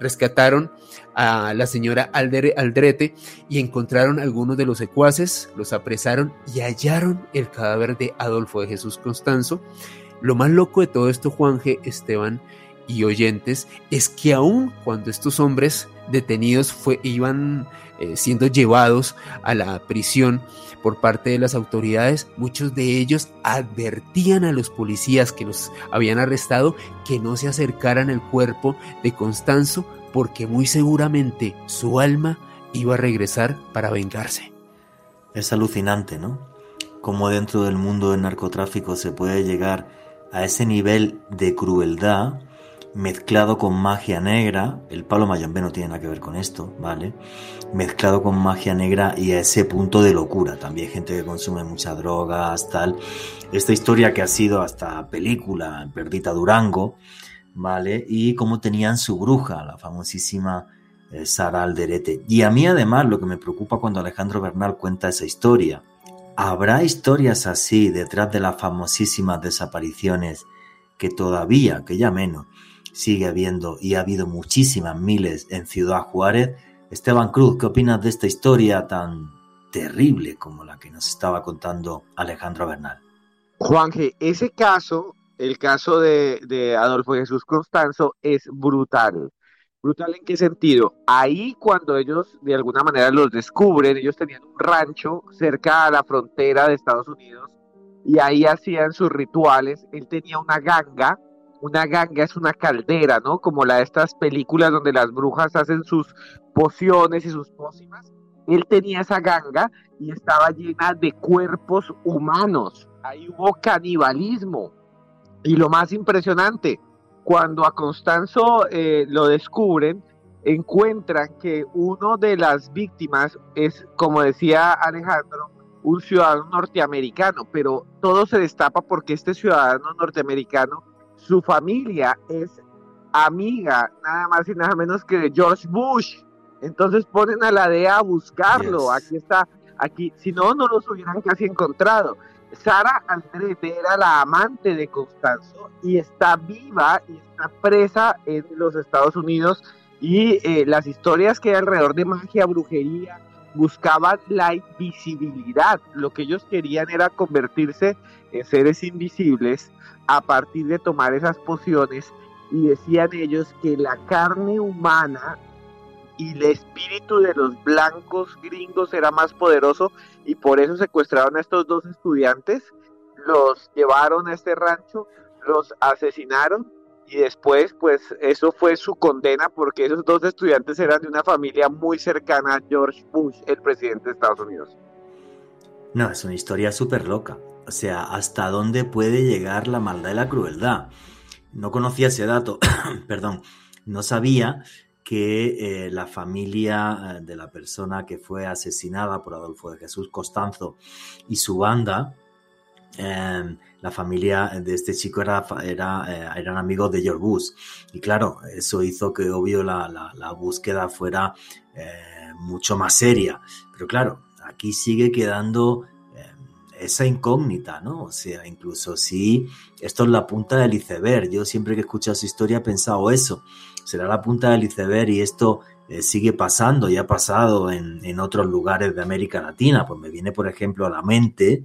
rescataron a la señora Aldrete y encontraron algunos de los secuaces, los apresaron y hallaron el cadáver de Adolfo de Jesús Constanzo. Lo más loco de todo esto, Juan G. Esteban y oyentes, es que aun cuando estos hombres detenidos fue, iban eh, siendo llevados a la prisión por parte de las autoridades, muchos de ellos advertían a los policías que los habían arrestado que no se acercaran al cuerpo de Constanzo porque muy seguramente su alma iba a regresar para vengarse. Es alucinante, ¿no? Cómo dentro del mundo del narcotráfico se puede llegar a ese nivel de crueldad mezclado con magia negra, el palo mayombe no tiene nada que ver con esto, ¿vale? Mezclado con magia negra y a ese punto de locura. También gente que consume muchas drogas, tal. Esta historia que ha sido hasta película, Perdita Durango, ¿vale? Y cómo tenían su bruja, la famosísima eh, Sara Alderete. Y a mí además lo que me preocupa cuando Alejandro Bernal cuenta esa historia, ¿habrá historias así detrás de las famosísimas desapariciones que todavía, que ya menos, sigue habiendo y ha habido muchísimas miles en Ciudad Juárez. Esteban Cruz, ¿qué opinas de esta historia tan terrible como la que nos estaba contando Alejandro Bernal? Juanje, ese caso, el caso de, Adolfo Jesús Constanzo, es brutal. ¿Brutal en qué sentido? Ahí cuando ellos de alguna manera los descubren, ellos tenían un rancho cerca a la frontera de Estados Unidos y ahí hacían sus rituales. Él tenía una ganga una ganga es una caldera, ¿no? Como la de estas películas donde las brujas hacen sus pociones y sus pócimas. Él tenía esa ganga y estaba llena de cuerpos humanos. Ahí hubo canibalismo. Y lo más impresionante, cuando a Constanzo eh, lo descubren, encuentran que uno de las víctimas es, como decía Alejandro, un ciudadano norteamericano, pero todo se destapa porque este ciudadano norteamericano su familia es amiga nada más y nada menos que de George Bush. Entonces ponen a la DEA a buscarlo. Aquí está, aquí, si no, no los hubieran casi encontrado. Sara Andrete era la amante de Constanzo y está viva y está presa en los Estados Unidos. Y eh, las historias que hay alrededor de magia, brujería, buscaban la invisibilidad. Lo que ellos querían era convertirse en seres invisibles a partir de tomar esas pociones y decían ellos que la carne humana y el espíritu de los blancos gringos era más poderoso y por eso secuestraron a estos dos estudiantes, los llevaron a este rancho, los asesinaron y después pues eso fue su condena porque esos dos estudiantes eran de una familia muy cercana a George Bush, el presidente de Estados Unidos. No, es una historia súper loca. O sea, hasta dónde puede llegar la maldad y la crueldad. No conocía ese dato, perdón, no sabía que eh, la familia eh, de la persona que fue asesinada por Adolfo de Jesús Costanzo y su banda, em, la familia de este chico era, era eh, eran amigos de George Bush. Y claro, eso hizo que obvio la, la búsqueda fuera mucho más seria. Pero claro, aquí sigue quedando esa incógnita, ¿no? O sea, incluso si esto es la punta del iceberg, yo siempre que he escuchado esa historia he pensado eso, será la punta del iceberg y esto eh, sigue pasando y ha pasado en, otros lugares de América Latina, pues me viene por ejemplo a la mente,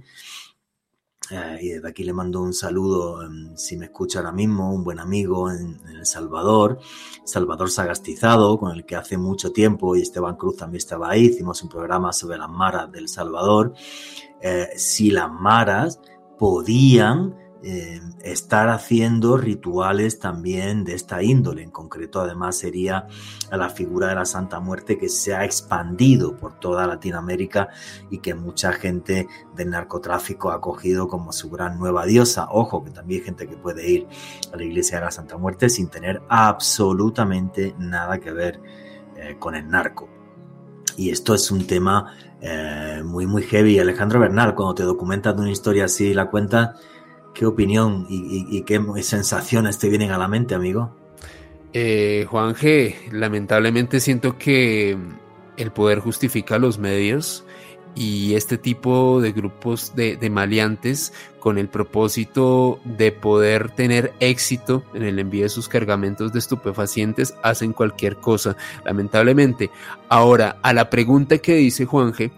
eh, y desde aquí le mando un saludo, em, si me escucha ahora mismo, un buen amigo en, El Salvador, Salvador Sagastizado, con el que hace mucho tiempo, y Esteban Cruz también estaba ahí, hicimos un programa sobre las maras del Salvador, eh, si las maras podían eh, estar haciendo rituales también de esta índole. En concreto, además, sería la figura de la Santa Muerte que se ha expandido por toda Latinoamérica y que mucha gente del narcotráfico ha cogido como su gran nueva diosa. Ojo, que también hay gente que puede ir a la iglesia de la Santa Muerte sin tener absolutamente nada que ver eh, con el narco. Y esto es un tema eh, muy, muy heavy. Alejandro Bernal, cuando te documentas de una historia así y la cuentas, ¿Qué opinión y, qué sensaciones te vienen a la mente, amigo? Eh, Juan G, lamentablemente siento que el poder justifica los medios y este tipo de grupos de, maleantes con el propósito de poder tener éxito en el envío de sus cargamentos de estupefacientes hacen cualquier cosa, lamentablemente. Ahora, a la pregunta que dice Juanje,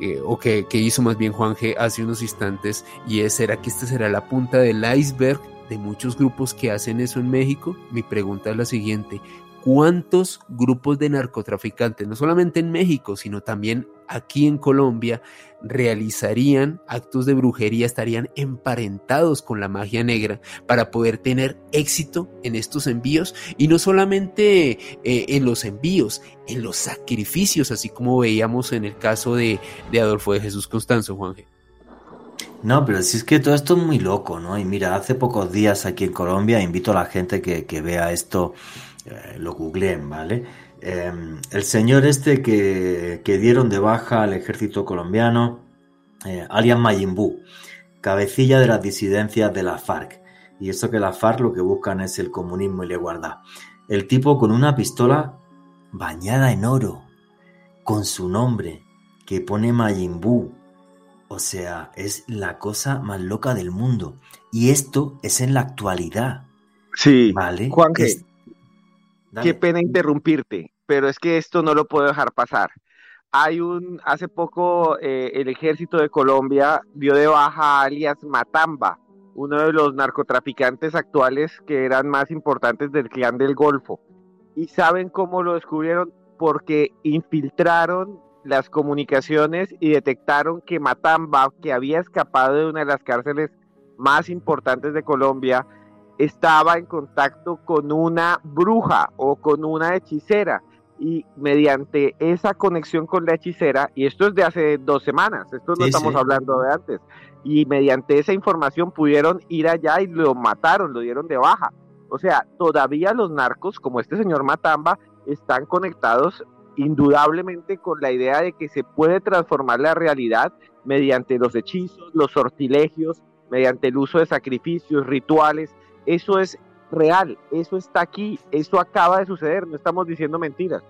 eh, o que, hizo más bien Juanje hace unos instantes, y es, ¿será que esta será la punta del iceberg de muchos grupos que hacen eso en México? Mi pregunta es la siguiente, cuántos grupos de narcotraficantes, no solamente en México, sino también aquí en Colombia, realizarían actos de brujería, estarían emparentados con la magia negra para poder tener éxito en estos envíos y no solamente eh, en los envíos, en los sacrificios, así como veíamos en el caso de, Adolfo de Jesús Constanzo, Juanje. No, pero si es que todo esto es muy loco, ¿no? Y mira, hace pocos días aquí en Colombia invito a la gente que, que vea esto eh, lo googleen, ¿vale? Em, el señor este que, dieron de baja al ejército colombiano, eh, alias Mayimbu, cabecilla de las disidencias de la FARC. Y eso que la FARC lo que buscan es el comunismo y la igualdad. El tipo con una pistola bañada en oro, con su nombre, que pone Mayimbu. O sea, es la cosa más loca del mundo. Y esto es en la actualidad. Sí, ¿vale? Juan, Qué pena interrumpirte, pero es que esto no lo puedo dejar pasar. Hay un, hace poco eh, el ejército de Colombia dio de baja a alias Matamba, uno de los narcotraficantes actuales que eran más importantes del clan del Golfo. ¿Y saben cómo lo descubrieron? Porque infiltraron las comunicaciones y detectaron que Matamba, que había escapado de una de las cárceles más importantes de Colombia, estaba en contacto con una bruja o con una hechicera y mediante esa conexión con la hechicera, y esto es de hace dos semanas, esto no estamos hablando de antes, y mediante esa información pudieron ir allá y lo mataron, lo dieron de baja. O sea, todavía los narcos, como este señor Matamba, están conectados indudablemente con la idea de que se puede transformar la realidad mediante los hechizos, los sortilegios, mediante el uso de sacrificios, rituales, eso es real, eso está aquí, eso acaba de suceder, no estamos diciendo mentiras.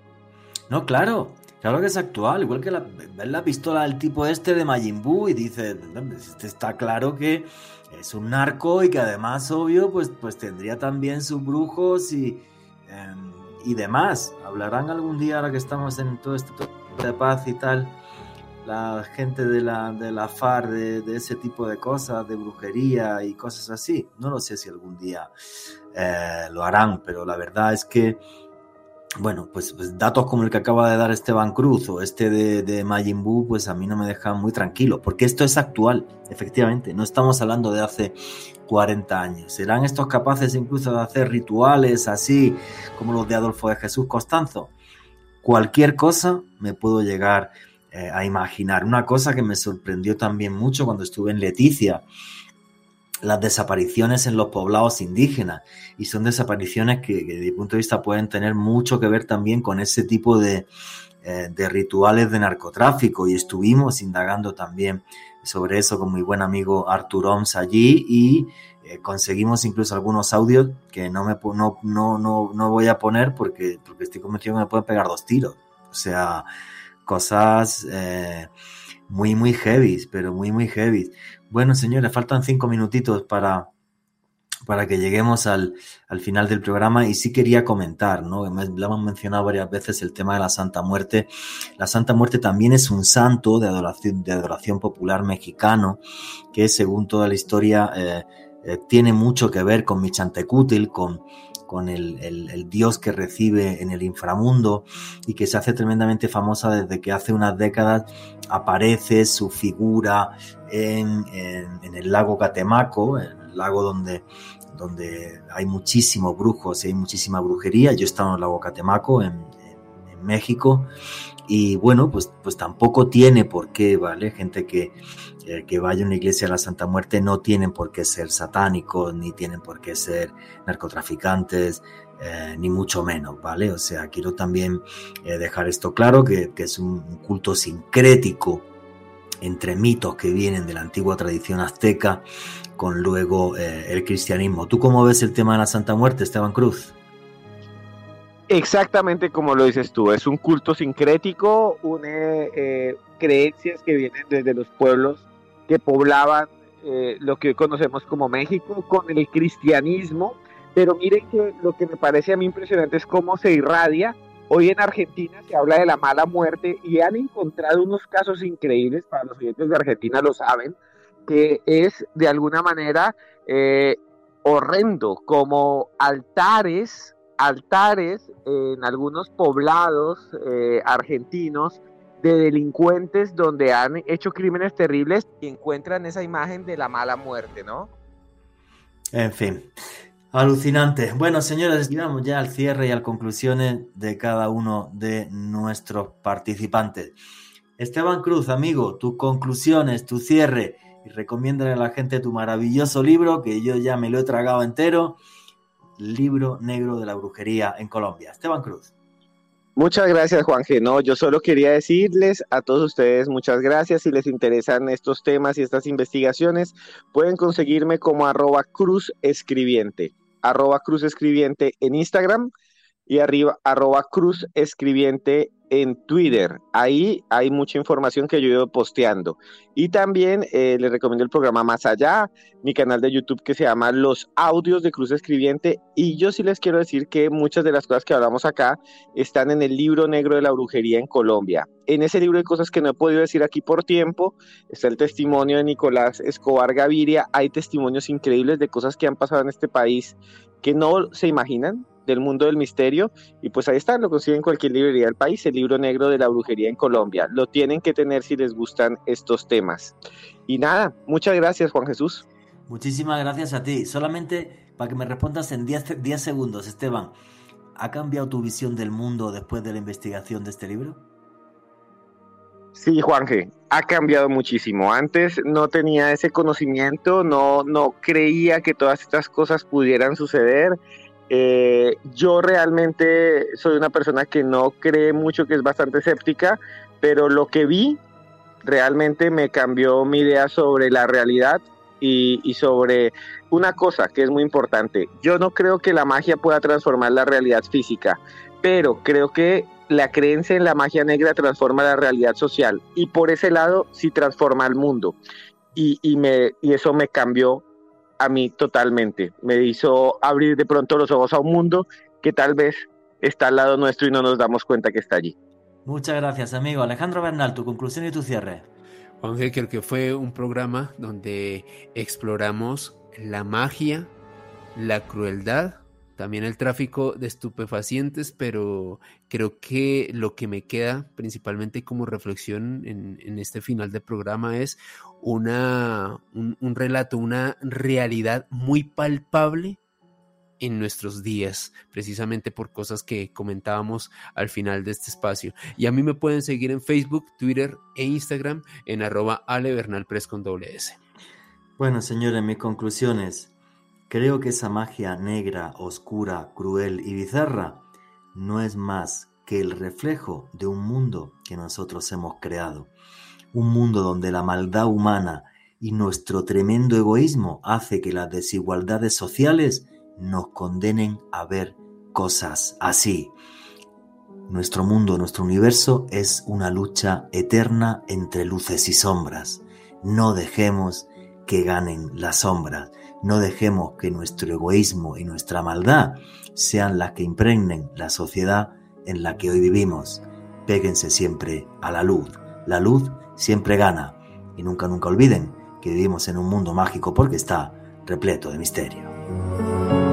No, claro, claro que es actual, igual que la, la pistola del tipo este de Majin Buu y dice, este está claro que es un narco y que además, obvio, pues, pues tendría también sus brujos y, em, y demás. Hablarán algún día ahora que estamos en todo esto de paz y tal la gente de la, de la FAR de, ese tipo de cosas, de brujería y cosas así. No lo sé si algún día eh, lo harán, pero la verdad es que, bueno, pues, pues, datos como el que acaba de dar Esteban Cruz o este de, de Majin Buu, pues a mí no me dejan muy tranquilo, porque esto es actual, efectivamente, no estamos hablando de hace 40 años. ¿Serán estos capaces incluso de hacer rituales así como los de Adolfo de Jesús Costanzo? Cualquier cosa me puedo llegar eh, a imaginar. Una cosa que me sorprendió también mucho cuando estuve en Leticia, las desapariciones en los poblados indígenas. Y son desapariciones que, desde mi punto de vista pueden tener mucho que ver también con ese tipo de, eh, rituales de narcotráfico. Y estuvimos indagando también sobre eso con mi buen amigo Artur Oms allí y eh, conseguimos incluso algunos audios que no, me, no, no, no, no voy a poner porque, porque estoy convencido que me pueden pegar dos tiros. O sea, cosas eh, muy, muy heavy, pero muy, muy heavy. Bueno, señores, faltan cinco minutitos para, para que lleguemos al, al, final del programa y sí quería comentar, ¿no? Lo hemos mencionado varias veces el tema de la Santa Muerte. La Santa Muerte también es un santo de adoración, de adoración popular mexicano que según toda la historia eh, eh, tiene mucho que ver con Michantecútil, con, con el, dios que recibe en el inframundo y que se hace tremendamente famosa desde que hace unas décadas aparece su figura en, el lago Catemaco, el lago donde, donde hay muchísimos brujos y hay muchísima brujería. Yo he estado en el lago Catemaco, en, en México, y bueno, pues, pues tampoco tiene por qué, ¿vale? Gente que, eh, que vaya a una iglesia de la Santa Muerte no tienen por qué ser satánicos, ni tienen por qué ser narcotraficantes, eh, ni mucho menos, ¿vale? O sea, quiero también eh, dejar esto claro, que, que, es un culto sincrético entre mitos que vienen de la antigua tradición azteca con luego el cristianismo. ¿Tú cómo ves el tema de la Santa Muerte, Esteban Cruz? Exactamente como lo dices tú, es un culto sincrético, une eh, creencias que vienen desde los pueblos que poblaban eh, lo que hoy conocemos como México con el cristianismo, pero miren que lo que me parece a mí impresionante es cómo se irradia. Hoy en Argentina se habla de la mala muerte y han encontrado unos casos increíbles, para los oyentes de Argentina lo saben, que es de alguna manera eh, horrendo, como altares, altares en algunos poblados eh, argentinos de delincuentes donde han hecho crímenes terribles y encuentran esa imagen de la mala muerte, ¿no? En fin, alucinante. Bueno, señores, llegamos ya al cierre y a las conclusiones de cada uno de nuestros participantes. Esteban Cruz, amigo, tus conclusiones, tu cierre y recomiéndale a la gente tu maravilloso libro que yo ya me lo he tragado entero, Libro Negro de la Brujería en Colombia. Esteban Cruz. Muchas gracias, Juan No, yo solo quería decirles a todos ustedes muchas gracias. Si les interesan estos temas y estas investigaciones, pueden conseguirme como arroba cruz escribiente, arroba cruz escribiente en Instagram y arriba arroba cruz escribiente en Twitter. Ahí hay mucha información que yo he ido posteando. Y también eh, les recomiendo el programa Más Allá, mi canal de YouTube que se llama Los Audios de Cruz Escribiente. Y yo sí les quiero decir que muchas de las cosas que hablamos acá están en el libro negro de la brujería en Colombia. En ese libro hay cosas que no he podido decir aquí por tiempo. Está el testimonio de Nicolás Escobar Gaviria. Hay testimonios increíbles de cosas que han pasado en este país que no se imaginan del mundo del misterio. Y pues ahí está, lo consiguen en cualquier librería del país, el libro negro de la brujería en Colombia. Lo tienen que tener si les gustan estos temas. Y nada, muchas gracias Juan Jesús. Muchísimas gracias a ti. Solamente para que me respondas en 10, 10 segundos, Esteban, ¿ha cambiado tu visión del mundo después de la investigación de este libro? Sí, Juanje, ha cambiado muchísimo. Antes no tenía ese conocimiento, no, no creía que todas estas cosas pudieran suceder. Eh, yo realmente soy una persona que no cree mucho, que es bastante escéptica, pero lo que vi realmente me cambió mi idea sobre la realidad y, sobre una cosa que es muy importante. Yo no creo que la magia pueda transformar la realidad física, pero creo que la creencia en la magia negra transforma la realidad social y por ese lado sí transforma el mundo. Y, y, me, y eso me cambió a mí totalmente. Me hizo abrir de pronto los ojos a un mundo que tal vez está al lado nuestro y no nos damos cuenta que está allí. Muchas gracias, amigo. Alejandro Bernal, tu conclusión y tu cierre. Juan creo que fue un programa donde exploramos la magia, la crueldad, también el tráfico de estupefacientes, pero creo que lo que me queda principalmente como reflexión en, este final de programa es una, un, relato, una realidad muy palpable en nuestros días, precisamente por cosas que comentábamos al final de este espacio. Y a mí me pueden seguir en Facebook, Twitter e Instagram en arroba con doble S. Bueno, señores, mis conclusiones. Creo que esa magia negra, oscura, cruel y bizarra no es más que el reflejo de un mundo que nosotros hemos creado un mundo donde la maldad humana y nuestro tremendo egoísmo hace que las desigualdades sociales nos condenen a ver cosas así. Nuestro mundo, nuestro universo es una lucha eterna entre luces y sombras. No dejemos que ganen las sombras. No dejemos que nuestro egoísmo y nuestra maldad sean las que impregnen la sociedad en la que hoy vivimos. Péguense siempre a la luz. La luz siempre gana. Y nunca, nunca olviden que vivimos en un mundo mágico porque está repleto de misterio.